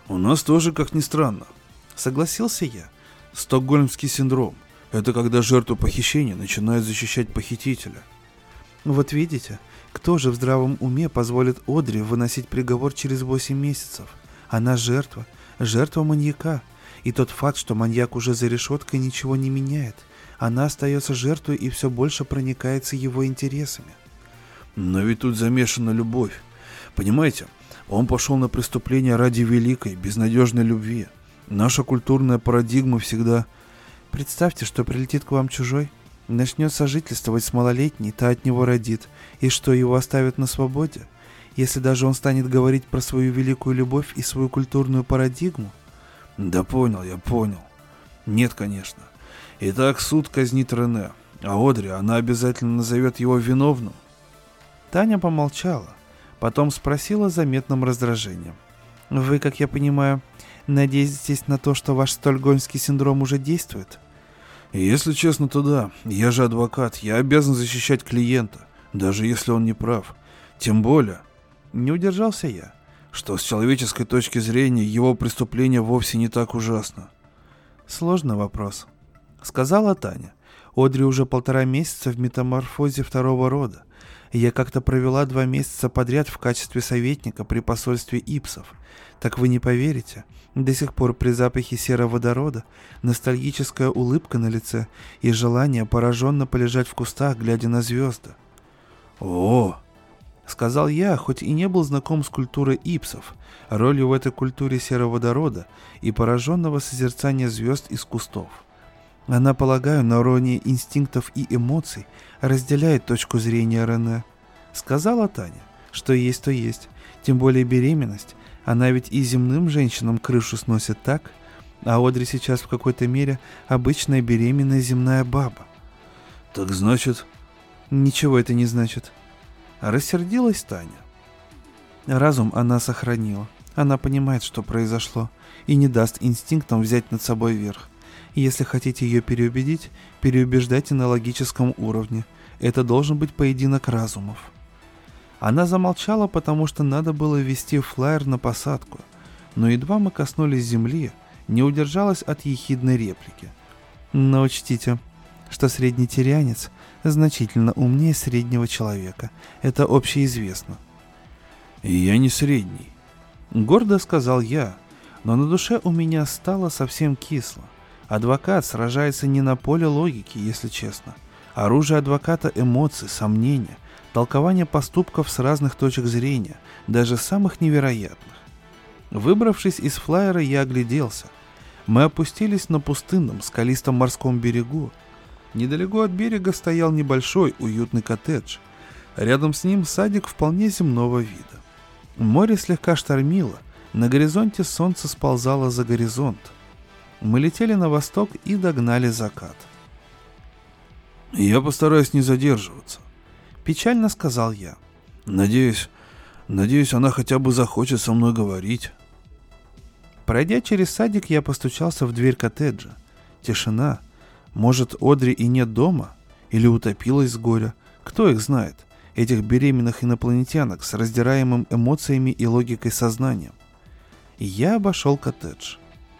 У нас тоже, как ни странно. Согласился я. Стокгольмский синдром. Это когда жертва похищения начинает защищать похитителя. Вот видите, кто же в здравом уме позволит Одри выносить приговор через 8 месяцев? Она жертва, жертва маньяка, и тот факт, что маньяк уже за решеткой, ничего не меняет. Она остается жертвой и все больше проникается его интересами. Но ведь тут замешана любовь. Понимаете, он пошел на преступление ради великой, безнадежной любви. Наша культурная парадигма всегда... Представьте, что прилетит к вам чужой, начнет сожительствовать с малолетней, та от него родит, и что его оставят на свободе. Если даже он станет говорить про свою великую любовь и свою культурную парадигму, да понял, я понял. Нет, конечно. Итак, суд казнит Рене, а Одри, она обязательно назовет его виновным. Таня помолчала, потом спросила заметным раздражением. Вы, как я понимаю, надеетесь на то, что ваш стольгольмский синдром уже действует? Если честно, то да. Я же адвокат, я обязан защищать клиента, даже если он не прав. Тем более... Не удержался я что с человеческой точки зрения его преступление вовсе не так ужасно. Сложный вопрос, сказала Таня. Одри уже полтора месяца в метаморфозе второго рода. Я как-то провела два месяца подряд в качестве советника при посольстве Ипсов. Так вы не поверите, до сих пор при запахе сероводорода ностальгическая улыбка на лице и желание пораженно полежать в кустах, глядя на звезды. О, Сказал я, хоть и не был знаком с культурой ипсов, ролью в этой культуре сероводорода и пораженного созерцания звезд из кустов. Она, полагаю, на уровне инстинктов и эмоций разделяет точку зрения Рене. Сказала Таня, что есть, то есть. Тем более беременность. Она ведь и земным женщинам крышу сносит так. А Одри сейчас в какой-то мере обычная беременная земная баба. Так значит... Ничего это не значит. Рассердилась Таня. Разум она сохранила. Она понимает, что произошло, и не даст инстинктам взять над собой верх. Если хотите ее переубедить, переубеждайте на логическом уровне. Это должен быть поединок разумов. Она замолчала, потому что надо было вести флайер на посадку. Но едва мы коснулись земли, не удержалась от ехидной реплики. Но учтите, что средний тирианец значительно умнее среднего человека. Это общеизвестно. «Я не средний», — гордо сказал я, но на душе у меня стало совсем кисло. Адвокат сражается не на поле логики, если честно. Оружие адвоката — эмоции, сомнения, толкование поступков с разных точек зрения, даже самых невероятных. Выбравшись из флайера, я огляделся. Мы опустились на пустынном, скалистом морском берегу, Недалеко от берега стоял небольшой уютный коттедж. Рядом с ним садик вполне земного вида. Море слегка штормило, на горизонте солнце сползало за горизонт. Мы летели на восток и догнали закат. «Я постараюсь не задерживаться», — печально сказал я. «Надеюсь, надеюсь, она хотя бы захочет со мной говорить». Пройдя через садик, я постучался в дверь коттеджа. Тишина — может, Одри и нет дома? Или утопилась с горя? Кто их знает? Этих беременных инопланетянок с раздираемым эмоциями и логикой сознанием. Я обошел коттедж.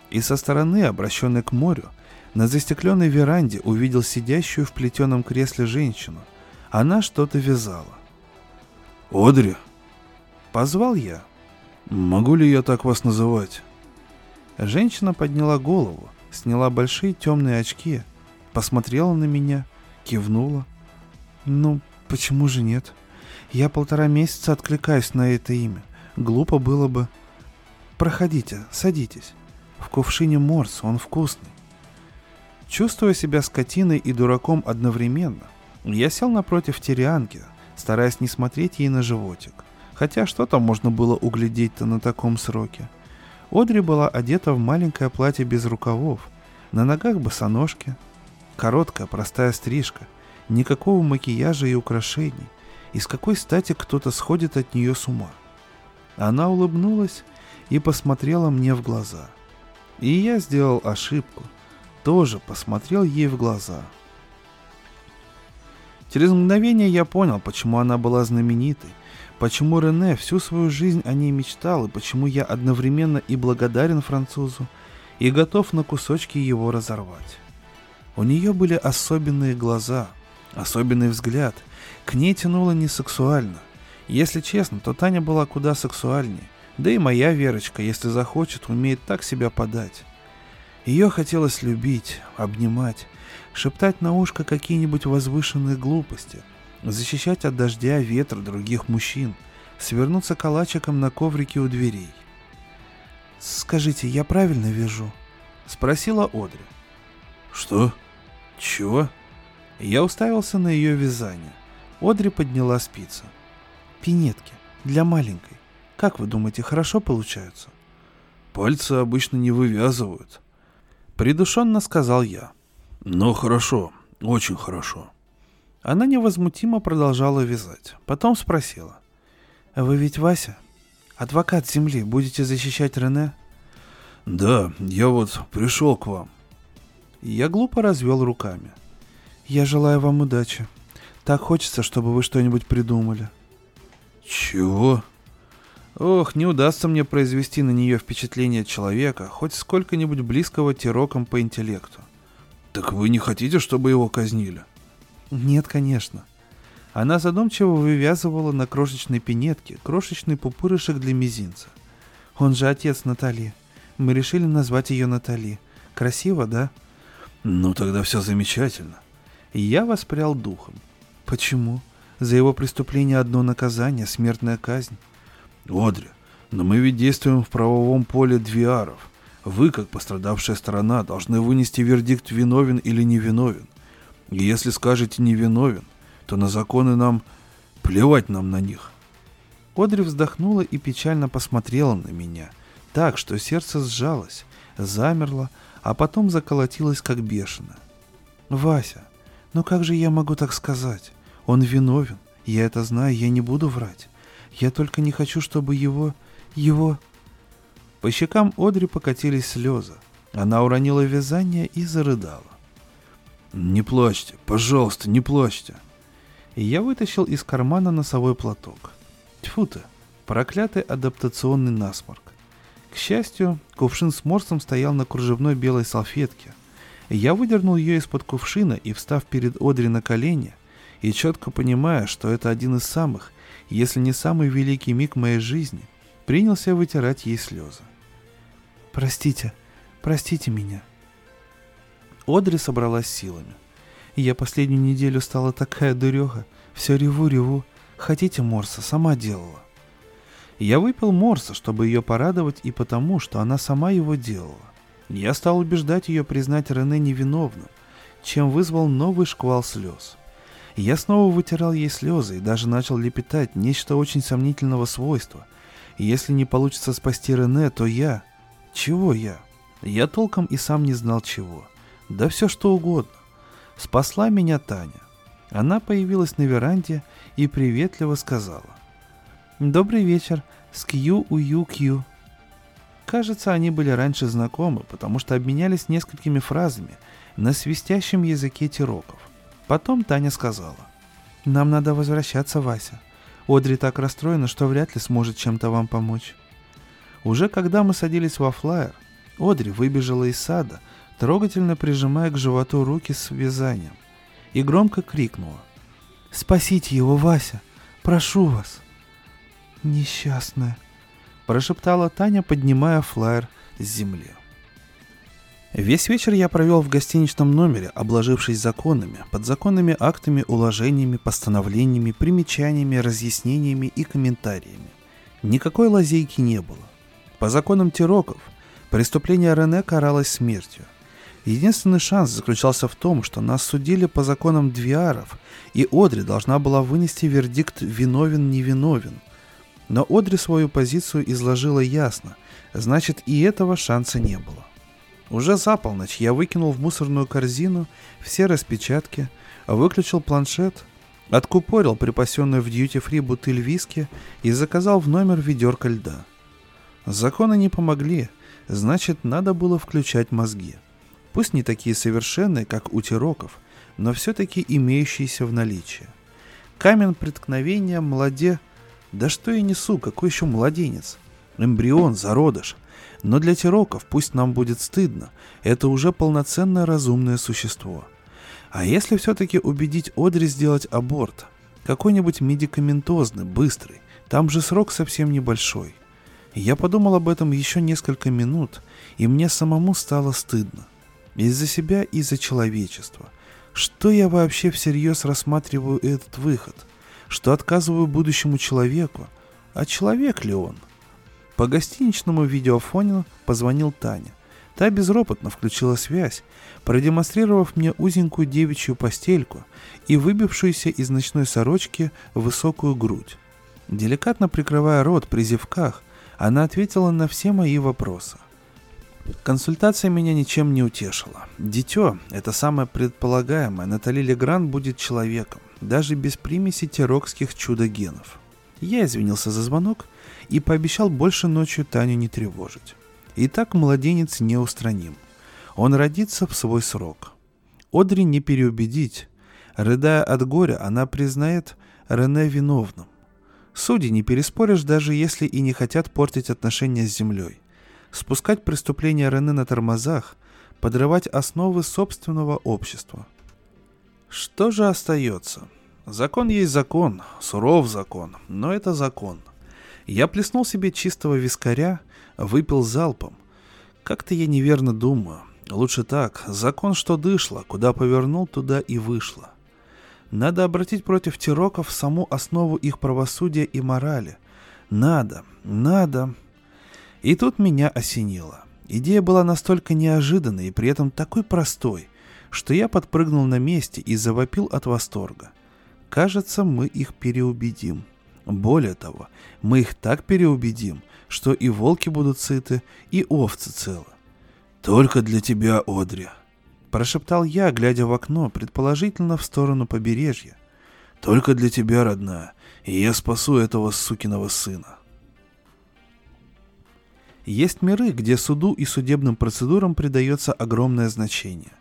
И со стороны, обращенной к морю, На застекленной веранде увидел сидящую в плетеном кресле женщину. Она что-то вязала. «Одри!» Позвал я. «Могу ли я так вас называть?» Женщина подняла голову, сняла большие темные очки, посмотрела на меня, кивнула. «Ну, почему же нет? Я полтора месяца откликаюсь на это имя. Глупо было бы...» «Проходите, садитесь. В кувшине морс, он вкусный». Чувствуя себя скотиной и дураком одновременно, я сел напротив Тирианки, стараясь не смотреть ей на животик. Хотя что там можно было углядеть-то на таком сроке? Одри была одета в маленькое платье без рукавов, на ногах босоножки, короткая простая стрижка, никакого макияжа и украшений. И с какой стати кто-то сходит от нее с ума? Она улыбнулась и посмотрела мне в глаза. И я сделал ошибку, тоже посмотрел ей в глаза. Через мгновение я понял, почему она была знаменитой, почему Рене всю свою жизнь о ней мечтал, и почему я одновременно и благодарен французу, и готов на кусочки его разорвать. У нее были особенные глаза, особенный взгляд, к ней тянуло не сексуально. Если честно, то Таня была куда сексуальнее, да и моя Верочка, если захочет, умеет так себя подать. Ее хотелось любить, обнимать, шептать на ушко какие-нибудь возвышенные глупости, защищать от дождя, ветра других мужчин, свернуться калачиком на коврике у дверей. «Скажите, я правильно вижу?» — спросила Одри. «Что? Чего?» Я уставился на ее вязание. Одри подняла спицы. «Пинетки. Для маленькой. Как вы думаете, хорошо получаются?» «Пальцы обычно не вывязывают», — придушенно сказал я. «Но хорошо, очень хорошо». Она невозмутимо продолжала вязать. Потом спросила. «Вы ведь Вася? Адвокат земли. Будете защищать Рене?» «Да, я вот пришел к вам». Я глупо развел руками. «Я желаю вам удачи. Так хочется, чтобы вы что-нибудь придумали». «Чего?» Ох, не удастся мне произвести на нее впечатление человека, хоть сколько-нибудь близкого тироком по интеллекту. Так вы не хотите, чтобы его казнили? Нет, конечно. Она задумчиво вывязывала на крошечной пинетке крошечный пупырышек для мизинца. Он же отец Натали. Мы решили назвать ее Натали. Красиво, да? Ну, тогда все замечательно. Я воспрял духом. Почему? За его преступление одно наказание — смертная казнь. Одри, но мы ведь действуем в правовом поле двиаров. Вы, как пострадавшая сторона, должны вынести вердикт виновен или невиновен. И если скажете невиновен, то на законы нам плевать нам на них. Одри вздохнула и печально посмотрела на меня, так, что сердце сжалось, замерло, а потом заколотилось как бешено. «Вася, ну как же я могу так сказать? Он виновен, я это знаю, я не буду врать. Я только не хочу, чтобы его... его...» По щекам Одри покатились слезы. Она уронила вязание и зарыдала. «Не плачьте, пожалуйста, не плачьте!» И я вытащил из кармана носовой платок. Тьфу ты, проклятый адаптационный насморк. К счастью, кувшин с морсом стоял на кружевной белой салфетке. Я выдернул ее из-под кувшина и, встав перед Одри на колени, и четко понимая, что это один из самых, если не самый великий миг моей жизни, принялся вытирать ей слезы. «Простите, простите меня». Одри собралась силами. Я последнюю неделю стала такая дуреха. Все реву-реву. Хотите морса? Сама делала. Я выпил морса, чтобы ее порадовать и потому, что она сама его делала. Я стал убеждать ее признать Рене невиновным, чем вызвал новый шквал слез. Я снова вытирал ей слезы и даже начал лепетать нечто очень сомнительного свойства. Если не получится спасти Рене, то я... Чего я? Я толком и сам не знал чего. Да все что угодно. Спасла меня Таня. Она появилась на веранде и приветливо сказала. «Добрый вечер, скью-ую-кью». Кажется, они были раньше знакомы, потому что обменялись несколькими фразами на свистящем языке тироков. Потом Таня сказала. «Нам надо возвращаться, Вася. Одри так расстроена, что вряд ли сможет чем-то вам помочь». Уже когда мы садились во флайер, Одри выбежала из сада, трогательно прижимая к животу руки с вязанием, и громко крикнула. «Спасите его, Вася! Прошу вас!» «Несчастная!» – прошептала Таня, поднимая флаер с земли. Весь вечер я провел в гостиничном номере, обложившись законами, подзаконными актами, уложениями, постановлениями, примечаниями, разъяснениями и комментариями. Никакой лазейки не было. По законам Тироков, преступление Рене каралось смертью. Единственный шанс заключался в том, что нас судили по законам Двиаров, и Одри должна была вынести вердикт «виновен-невиновен». Но Одри свою позицию изложила ясно, значит и этого шанса не было. Уже за полночь я выкинул в мусорную корзину все распечатки, выключил планшет, откупорил припасенную в дьюти-фри бутыль виски и заказал в номер ведерко льда. Законы не помогли, значит, надо было включать мозги. Пусть не такие совершенные, как у тироков, но все-таки имеющиеся в наличии. Камень преткновения, молоде... Да что я несу, какой еще младенец? Эмбрион, зародыш. Но для тироков, пусть нам будет стыдно, это уже полноценное разумное существо. А если все-таки убедить Одри сделать аборт? Какой-нибудь медикаментозный, быстрый. Там же срок совсем небольшой. Я подумал об этом еще несколько минут, и мне самому стало стыдно. Из-за себя и за человечество. Что я вообще всерьез рассматриваю этот выход? Что отказываю будущему человеку? А человек ли он? — по гостиничному видеофону позвонил Таня. Та безропотно включила связь, продемонстрировав мне узенькую девичью постельку и выбившуюся из ночной сорочки высокую грудь. Деликатно прикрывая рот при зевках, она ответила на все мои вопросы. Консультация меня ничем не утешила. Дитё, это самое предполагаемое, Натали Легран будет человеком, даже без примеси терокских чудо-генов. Я извинился за звонок и пообещал больше ночью Таню не тревожить. Итак, младенец неустраним. Он родится в свой срок. Одри не переубедить. Рыдая от горя, она признает Рене виновным. Судьи не переспоришь, даже если и не хотят портить отношения с землей. Спускать преступления Рене на тормозах, подрывать основы собственного общества. Что же остается? Закон есть закон, суров закон, но это закон. Я плеснул себе чистого вискаря, выпил залпом. Как-то я неверно думаю. Лучше так, закон что дышло, куда повернул, туда и вышло. Надо обратить против тироков саму основу их правосудия и морали. Надо, надо. И тут меня осенило. Идея была настолько неожиданной и при этом такой простой, что я подпрыгнул на месте и завопил от восторга – Кажется, мы их переубедим. Более того, мы их так переубедим, что и волки будут сыты, и овцы целы. «Только для тебя, Одри!» Прошептал я, глядя в окно, предположительно в сторону побережья. «Только для тебя, родная, и я спасу этого сукиного сына». Есть миры, где суду и судебным процедурам придается огромное значение.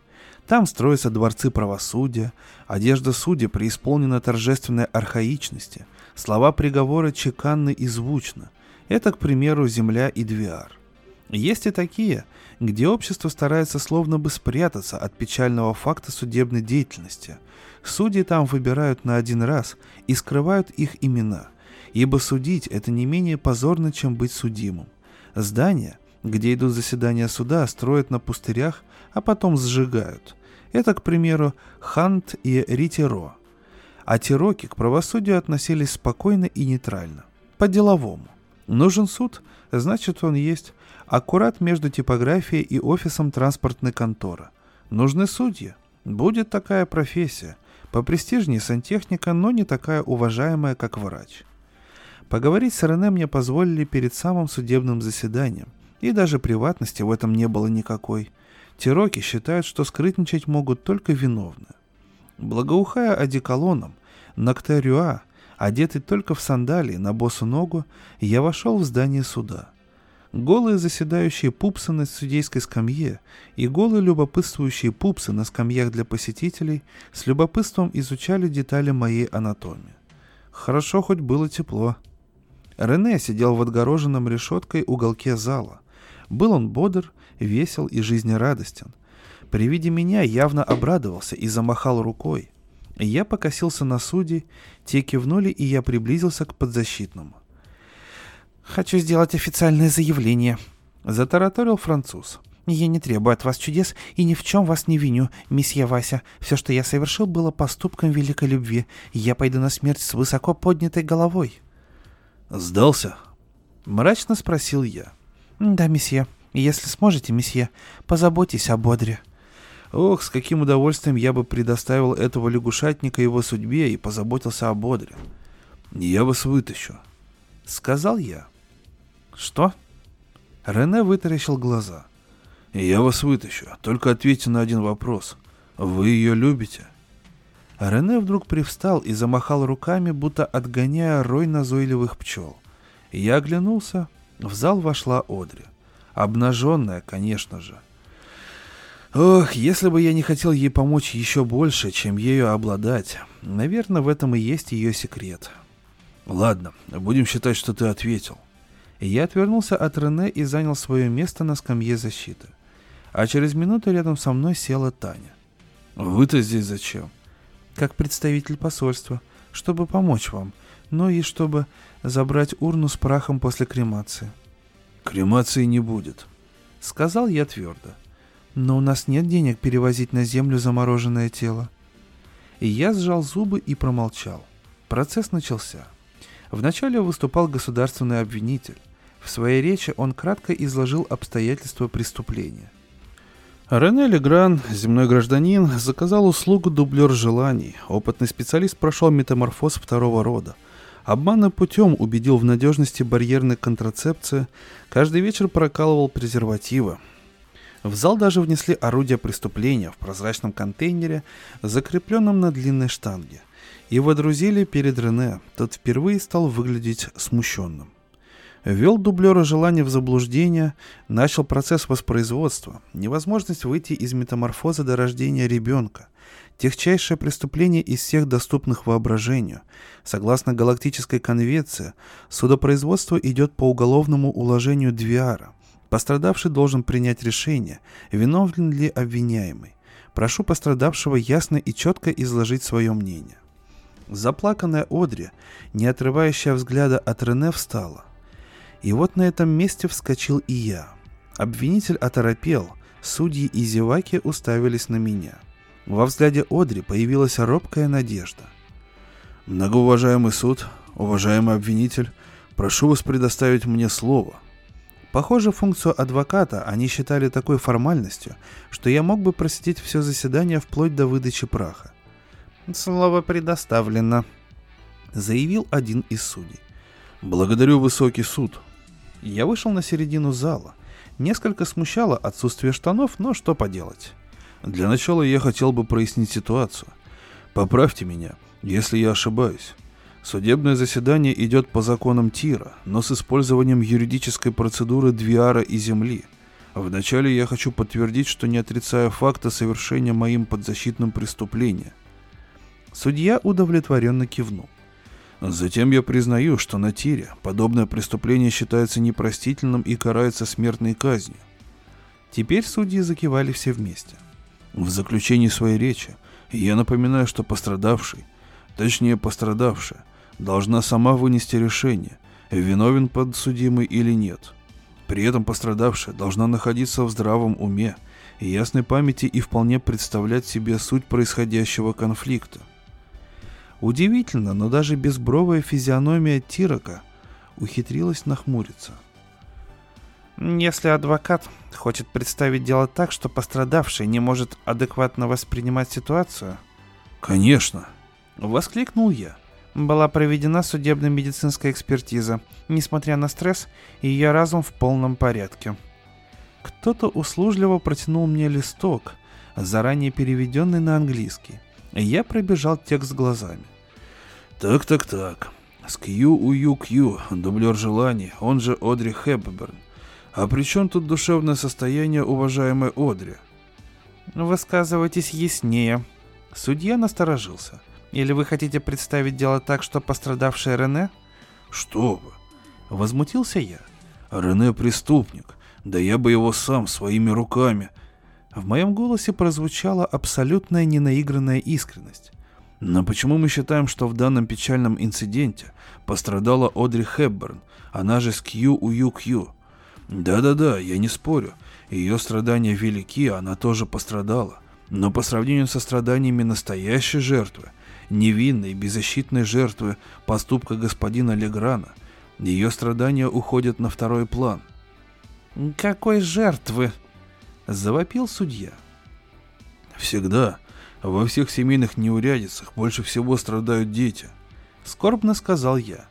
Там строятся дворцы правосудия, одежда судьи преисполнена торжественной архаичности, слова приговора чеканны и звучны. Это, к примеру, земля и Двиар. Есть и такие, где общество старается словно бы спрятаться от печального факта судебной деятельности. Судьи там выбирают на один раз и скрывают их имена, ибо судить это не менее позорно, чем быть судимым. Здания, где идут заседания суда, строят на пустырях, а потом сжигают. Это, к примеру, Хант и Ритеро. А Тироки к правосудию относились спокойно и нейтрально, по-деловому. Нужен суд, значит он есть, аккурат между типографией и офисом транспортной конторы. Нужны судьи. Будет такая профессия. Попрестижнее сантехника, но не такая уважаемая, как врач. Поговорить с Рене мне позволили перед самым судебным заседанием, и даже приватности в этом не было никакой. Тироки считают, что скрытничать могут только виновные. Благоухая одеколоном, Ноктарюа, одетый только в сандалии на босу ногу, я вошел в здание суда. Голые заседающие пупсы на судейской скамье и голые любопытствующие пупсы на скамьях для посетителей с любопытством изучали детали моей анатомии. Хорошо хоть было тепло. Рене сидел в отгороженном решеткой уголке зала. Был он бодр, весел и жизнерадостен. При виде меня явно обрадовался и замахал рукой. Я покосился на судей, те кивнули, и я приблизился к подзащитному. «Хочу сделать официальное заявление», — затараторил француз. «Я не требую от вас чудес и ни в чем вас не виню, месье Вася. Все, что я совершил, было поступком великой любви. Я пойду на смерть с высоко поднятой головой». «Сдался?» — мрачно спросил я. «Да, месье. Если сможете, месье, позаботьтесь о Бодре». Ох, с каким удовольствием я бы предоставил этого лягушатника его судьбе и позаботился о Бодре. «Я вас вытащу», — сказал я. «Что?» Рене вытаращил глаза. «Я вас вытащу. Только ответьте на один вопрос. Вы ее любите?» Рене вдруг привстал и замахал руками, будто отгоняя рой назойливых пчел. Я оглянулся. В зал вошла Одри. Обнаженная, конечно же. Ох, если бы я не хотел ей помочь еще больше, чем ею обладать. Наверное, в этом и есть ее секрет. Ладно, будем считать, что ты ответил. Я отвернулся от Рене и занял свое место на скамье защиты. А через минуту рядом со мной села Таня. Вы-то здесь зачем? Как представитель посольства, чтобы помочь вам, но и чтобы забрать урну с прахом после кремации. Кремации не будет, сказал я твердо. Но у нас нет денег перевозить на землю замороженное тело. И я сжал зубы и промолчал. Процесс начался. Вначале выступал государственный обвинитель. В своей речи он кратко изложил обстоятельства преступления. Рене Легран, земной гражданин, заказал услугу дублер желаний. Опытный специалист прошел метаморфоз второго рода. Обманным путем убедил в надежности барьерной контрацепции, каждый вечер прокалывал презервативы. В зал даже внесли орудие преступления в прозрачном контейнере, закрепленном на длинной штанге. И водрузили перед Рене, тот впервые стал выглядеть смущенным ввел дублера желания в заблуждение, начал процесс воспроизводства, невозможность выйти из метаморфоза до рождения ребенка, техчайшее преступление из всех доступных воображению. Согласно Галактической конвенции, судопроизводство идет по уголовному уложению Двиара. Пострадавший должен принять решение, виновен ли обвиняемый. Прошу пострадавшего ясно и четко изложить свое мнение. Заплаканная Одри, не отрывающая взгляда от Рене, встала. И вот на этом месте вскочил и я. Обвинитель оторопел, судьи и зеваки уставились на меня. Во взгляде Одри появилась робкая надежда. «Многоуважаемый суд, уважаемый обвинитель, прошу вас предоставить мне слово». Похоже, функцию адвоката они считали такой формальностью, что я мог бы просидеть все заседание вплоть до выдачи праха. «Слово предоставлено», — заявил один из судей. «Благодарю высокий суд», я вышел на середину зала. Несколько смущало отсутствие штанов, но что поделать. Для начала я хотел бы прояснить ситуацию. Поправьте меня, если я ошибаюсь. Судебное заседание идет по законам Тира, но с использованием юридической процедуры Двиара и Земли. Вначале я хочу подтвердить, что не отрицаю факта совершения моим подзащитным преступления. Судья удовлетворенно кивнул. Затем я признаю, что на Тире подобное преступление считается непростительным и карается смертной казнью. Теперь судьи закивали все вместе. В заключении своей речи я напоминаю, что пострадавший, точнее пострадавшая, должна сама вынести решение, виновен подсудимый или нет. При этом пострадавшая должна находиться в здравом уме ясной памяти и вполне представлять себе суть происходящего конфликта. Удивительно, но даже безбровая физиономия Тирока ухитрилась нахмуриться. Если адвокат хочет представить дело так, что пострадавший не может адекватно воспринимать ситуацию... Конечно. Воскликнул я. Была проведена судебно-медицинская экспертиза. Несмотря на стресс, ее разум в полном порядке. Кто-то услужливо протянул мне листок, заранее переведенный на английский. Я пробежал текст глазами. Так-так-так. Скью Ую Кью, дублер желаний, он же Одри Хепберн. А при чем тут душевное состояние уважаемой Одри? Высказывайтесь яснее. Судья насторожился. Или вы хотите представить дело так, что пострадавшая Рене? Что вы? Возмутился я. Рене преступник. Да я бы его сам своими руками. В моем голосе прозвучала абсолютная ненаигранная искренность. Но почему мы считаем, что в данном печальном инциденте пострадала Одри Хепберн, она же Ую Кью? Да-да-да, я не спорю. Ее страдания велики, она тоже пострадала. Но по сравнению со страданиями настоящей жертвы, невинной, беззащитной жертвы поступка господина Леграна, ее страдания уходят на второй план. «Какой жертвы?» – завопил судья. «Всегда, во всех семейных неурядицах больше всего страдают дети», – скорбно сказал я.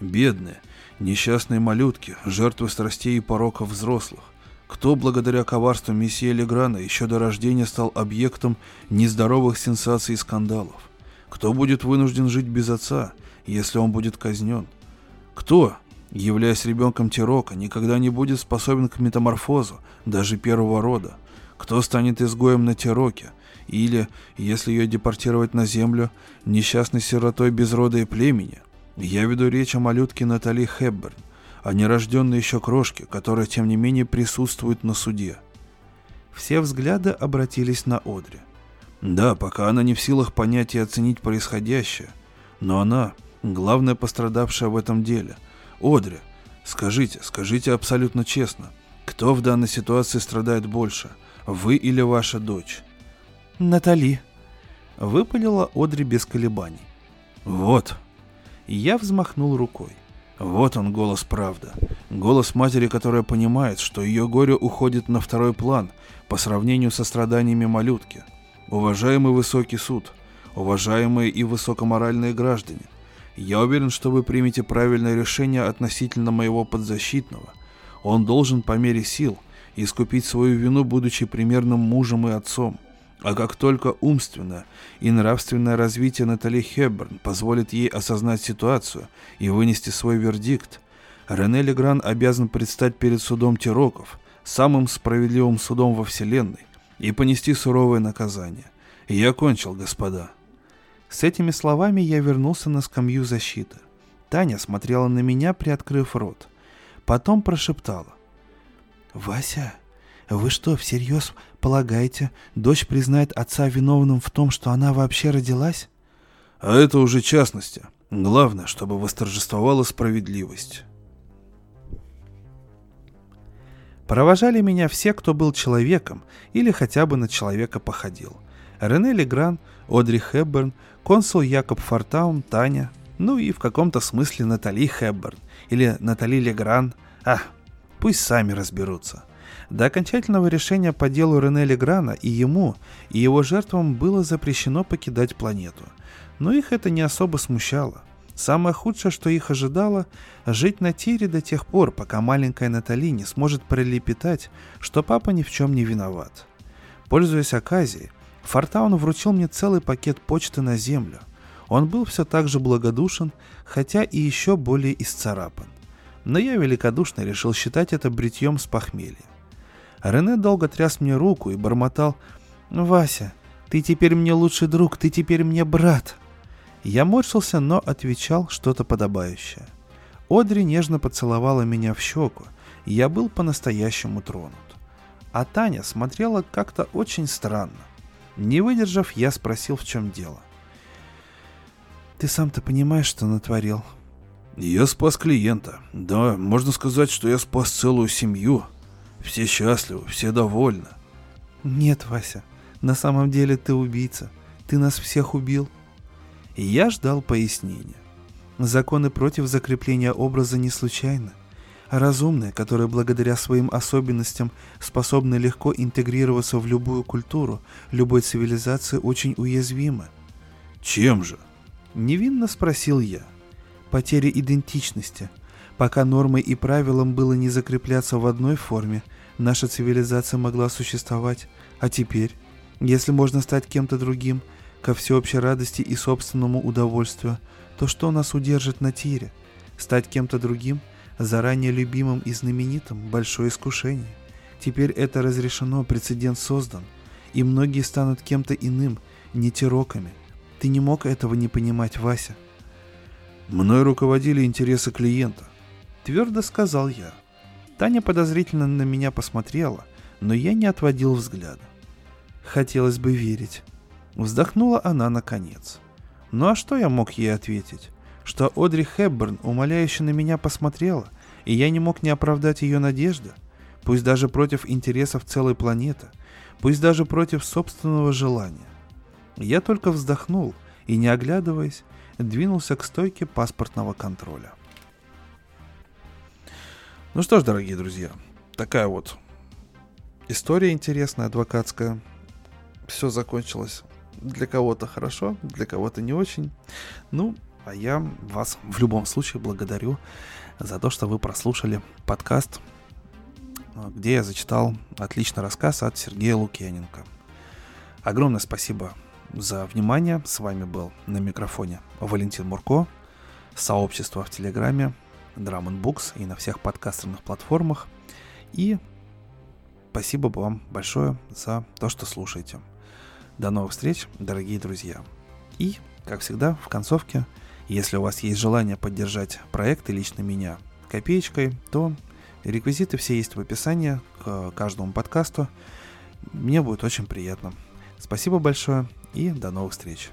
«Бедные, несчастные малютки, жертвы страстей и пороков взрослых. Кто благодаря коварству месье Леграна еще до рождения стал объектом нездоровых сенсаций и скандалов? Кто будет вынужден жить без отца, если он будет казнен? Кто, являясь ребенком Тирока, никогда не будет способен к метаморфозу, даже первого рода? Кто станет изгоем на Тироке? Или, если ее депортировать на землю, несчастной сиротой без рода и племени? Я веду речь о малютке Натали Хепберн, о нерожденной еще крошке, которая, тем не менее, присутствует на суде. Все взгляды обратились на Одри. Да, пока она не в силах понять и оценить происходящее, но она главная пострадавшая в этом деле. Одри, скажите, скажите абсолютно честно, кто в данной ситуации страдает больше, вы или ваша дочь? Натали. Выпалила Одри без колебаний. Вот. Я взмахнул рукой. Вот он голос правда. Голос матери, которая понимает, что ее горе уходит на второй план по сравнению со страданиями малютки. Уважаемый высокий суд, уважаемые и высокоморальные граждане, я уверен, что вы примете правильное решение относительно моего подзащитного. Он должен по мере сил искупить свою вину, будучи примерным мужем и отцом. А как только умственное и нравственное развитие Натали Хебберн позволит ей осознать ситуацию и вынести свой вердикт, Рене Легран обязан предстать перед судом Тироков, самым справедливым судом во Вселенной, и понести суровое наказание. Я кончил, господа. С этими словами я вернулся на скамью защиты. Таня смотрела на меня, приоткрыв рот. Потом прошептала. «Вася, вы что, всерьез полагаете, дочь признает отца виновным в том, что она вообще родилась?» «А это уже частности. Главное, чтобы восторжествовала справедливость». Провожали меня все, кто был человеком или хотя бы на человека походил. Рене Легран, Одри Хепберн, консул Якоб Фортаун, Таня, ну и в каком-то смысле Натали Хепберн или Натали Легран. А, пусть сами разберутся. До окончательного решения по делу Рене Леграна и ему, и его жертвам было запрещено покидать планету. Но их это не особо смущало. Самое худшее, что их ожидало, жить на Тире до тех пор, пока маленькая Натали не сможет пролепетать, что папа ни в чем не виноват. Пользуясь оказией, Фортаун вручил мне целый пакет почты на землю. Он был все так же благодушен, хотя и еще более исцарапан. Но я великодушно решил считать это бритьем с похмелья. Рене долго тряс мне руку и бормотал «Вася, ты теперь мне лучший друг, ты теперь мне брат!» Я морщился, но отвечал что-то подобающее. Одри нежно поцеловала меня в щеку, и я был по-настоящему тронут. А Таня смотрела как-то очень странно. Не выдержав, я спросил, в чем дело. «Ты сам-то понимаешь, что натворил?» «Я спас клиента. Да, можно сказать, что я спас целую семью. Все счастливы, все довольны». «Нет, Вася, на самом деле ты убийца. Ты нас всех убил». И я ждал пояснения. Законы против закрепления образа не случайны. А разумные, которые благодаря своим особенностям способны легко интегрироваться в любую культуру, любой цивилизации, очень уязвимы. «Чем же?» – невинно спросил я. «Потеря идентичности. Пока нормой и правилам было не закрепляться в одной форме, наша цивилизация могла существовать. А теперь, если можно стать кем-то другим – ко всеобщей радости и собственному удовольствию, то что нас удержит на тире? Стать кем-то другим, заранее любимым и знаменитым – большое искушение. Теперь это разрешено, прецедент создан, и многие станут кем-то иным, не тироками. Ты не мог этого не понимать, Вася. Мной руководили интересы клиента. Твердо сказал я. Таня подозрительно на меня посмотрела, но я не отводил взгляда. Хотелось бы верить. Вздохнула она наконец. Ну а что я мог ей ответить? Что Одри Хепберн умоляюще на меня посмотрела, и я не мог не оправдать ее надежды? Пусть даже против интересов целой планеты, пусть даже против собственного желания. Я только вздохнул и, не оглядываясь, двинулся к стойке паспортного контроля. Ну что ж, дорогие друзья, такая вот история интересная, адвокатская. Все закончилось для кого-то хорошо, для кого-то не очень. Ну, а я вас в любом случае благодарю за то, что вы прослушали подкаст, где я зачитал отличный рассказ от Сергея Лукьяненко. Огромное спасибо за внимание. С вами был на микрофоне Валентин Мурко, сообщество в Телеграме, Drum Books и на всех подкастерных платформах. И спасибо вам большое за то, что слушаете. До новых встреч, дорогие друзья. И, как всегда, в концовке, если у вас есть желание поддержать проект и лично меня копеечкой, то реквизиты все есть в описании к каждому подкасту. Мне будет очень приятно. Спасибо большое и до новых встреч.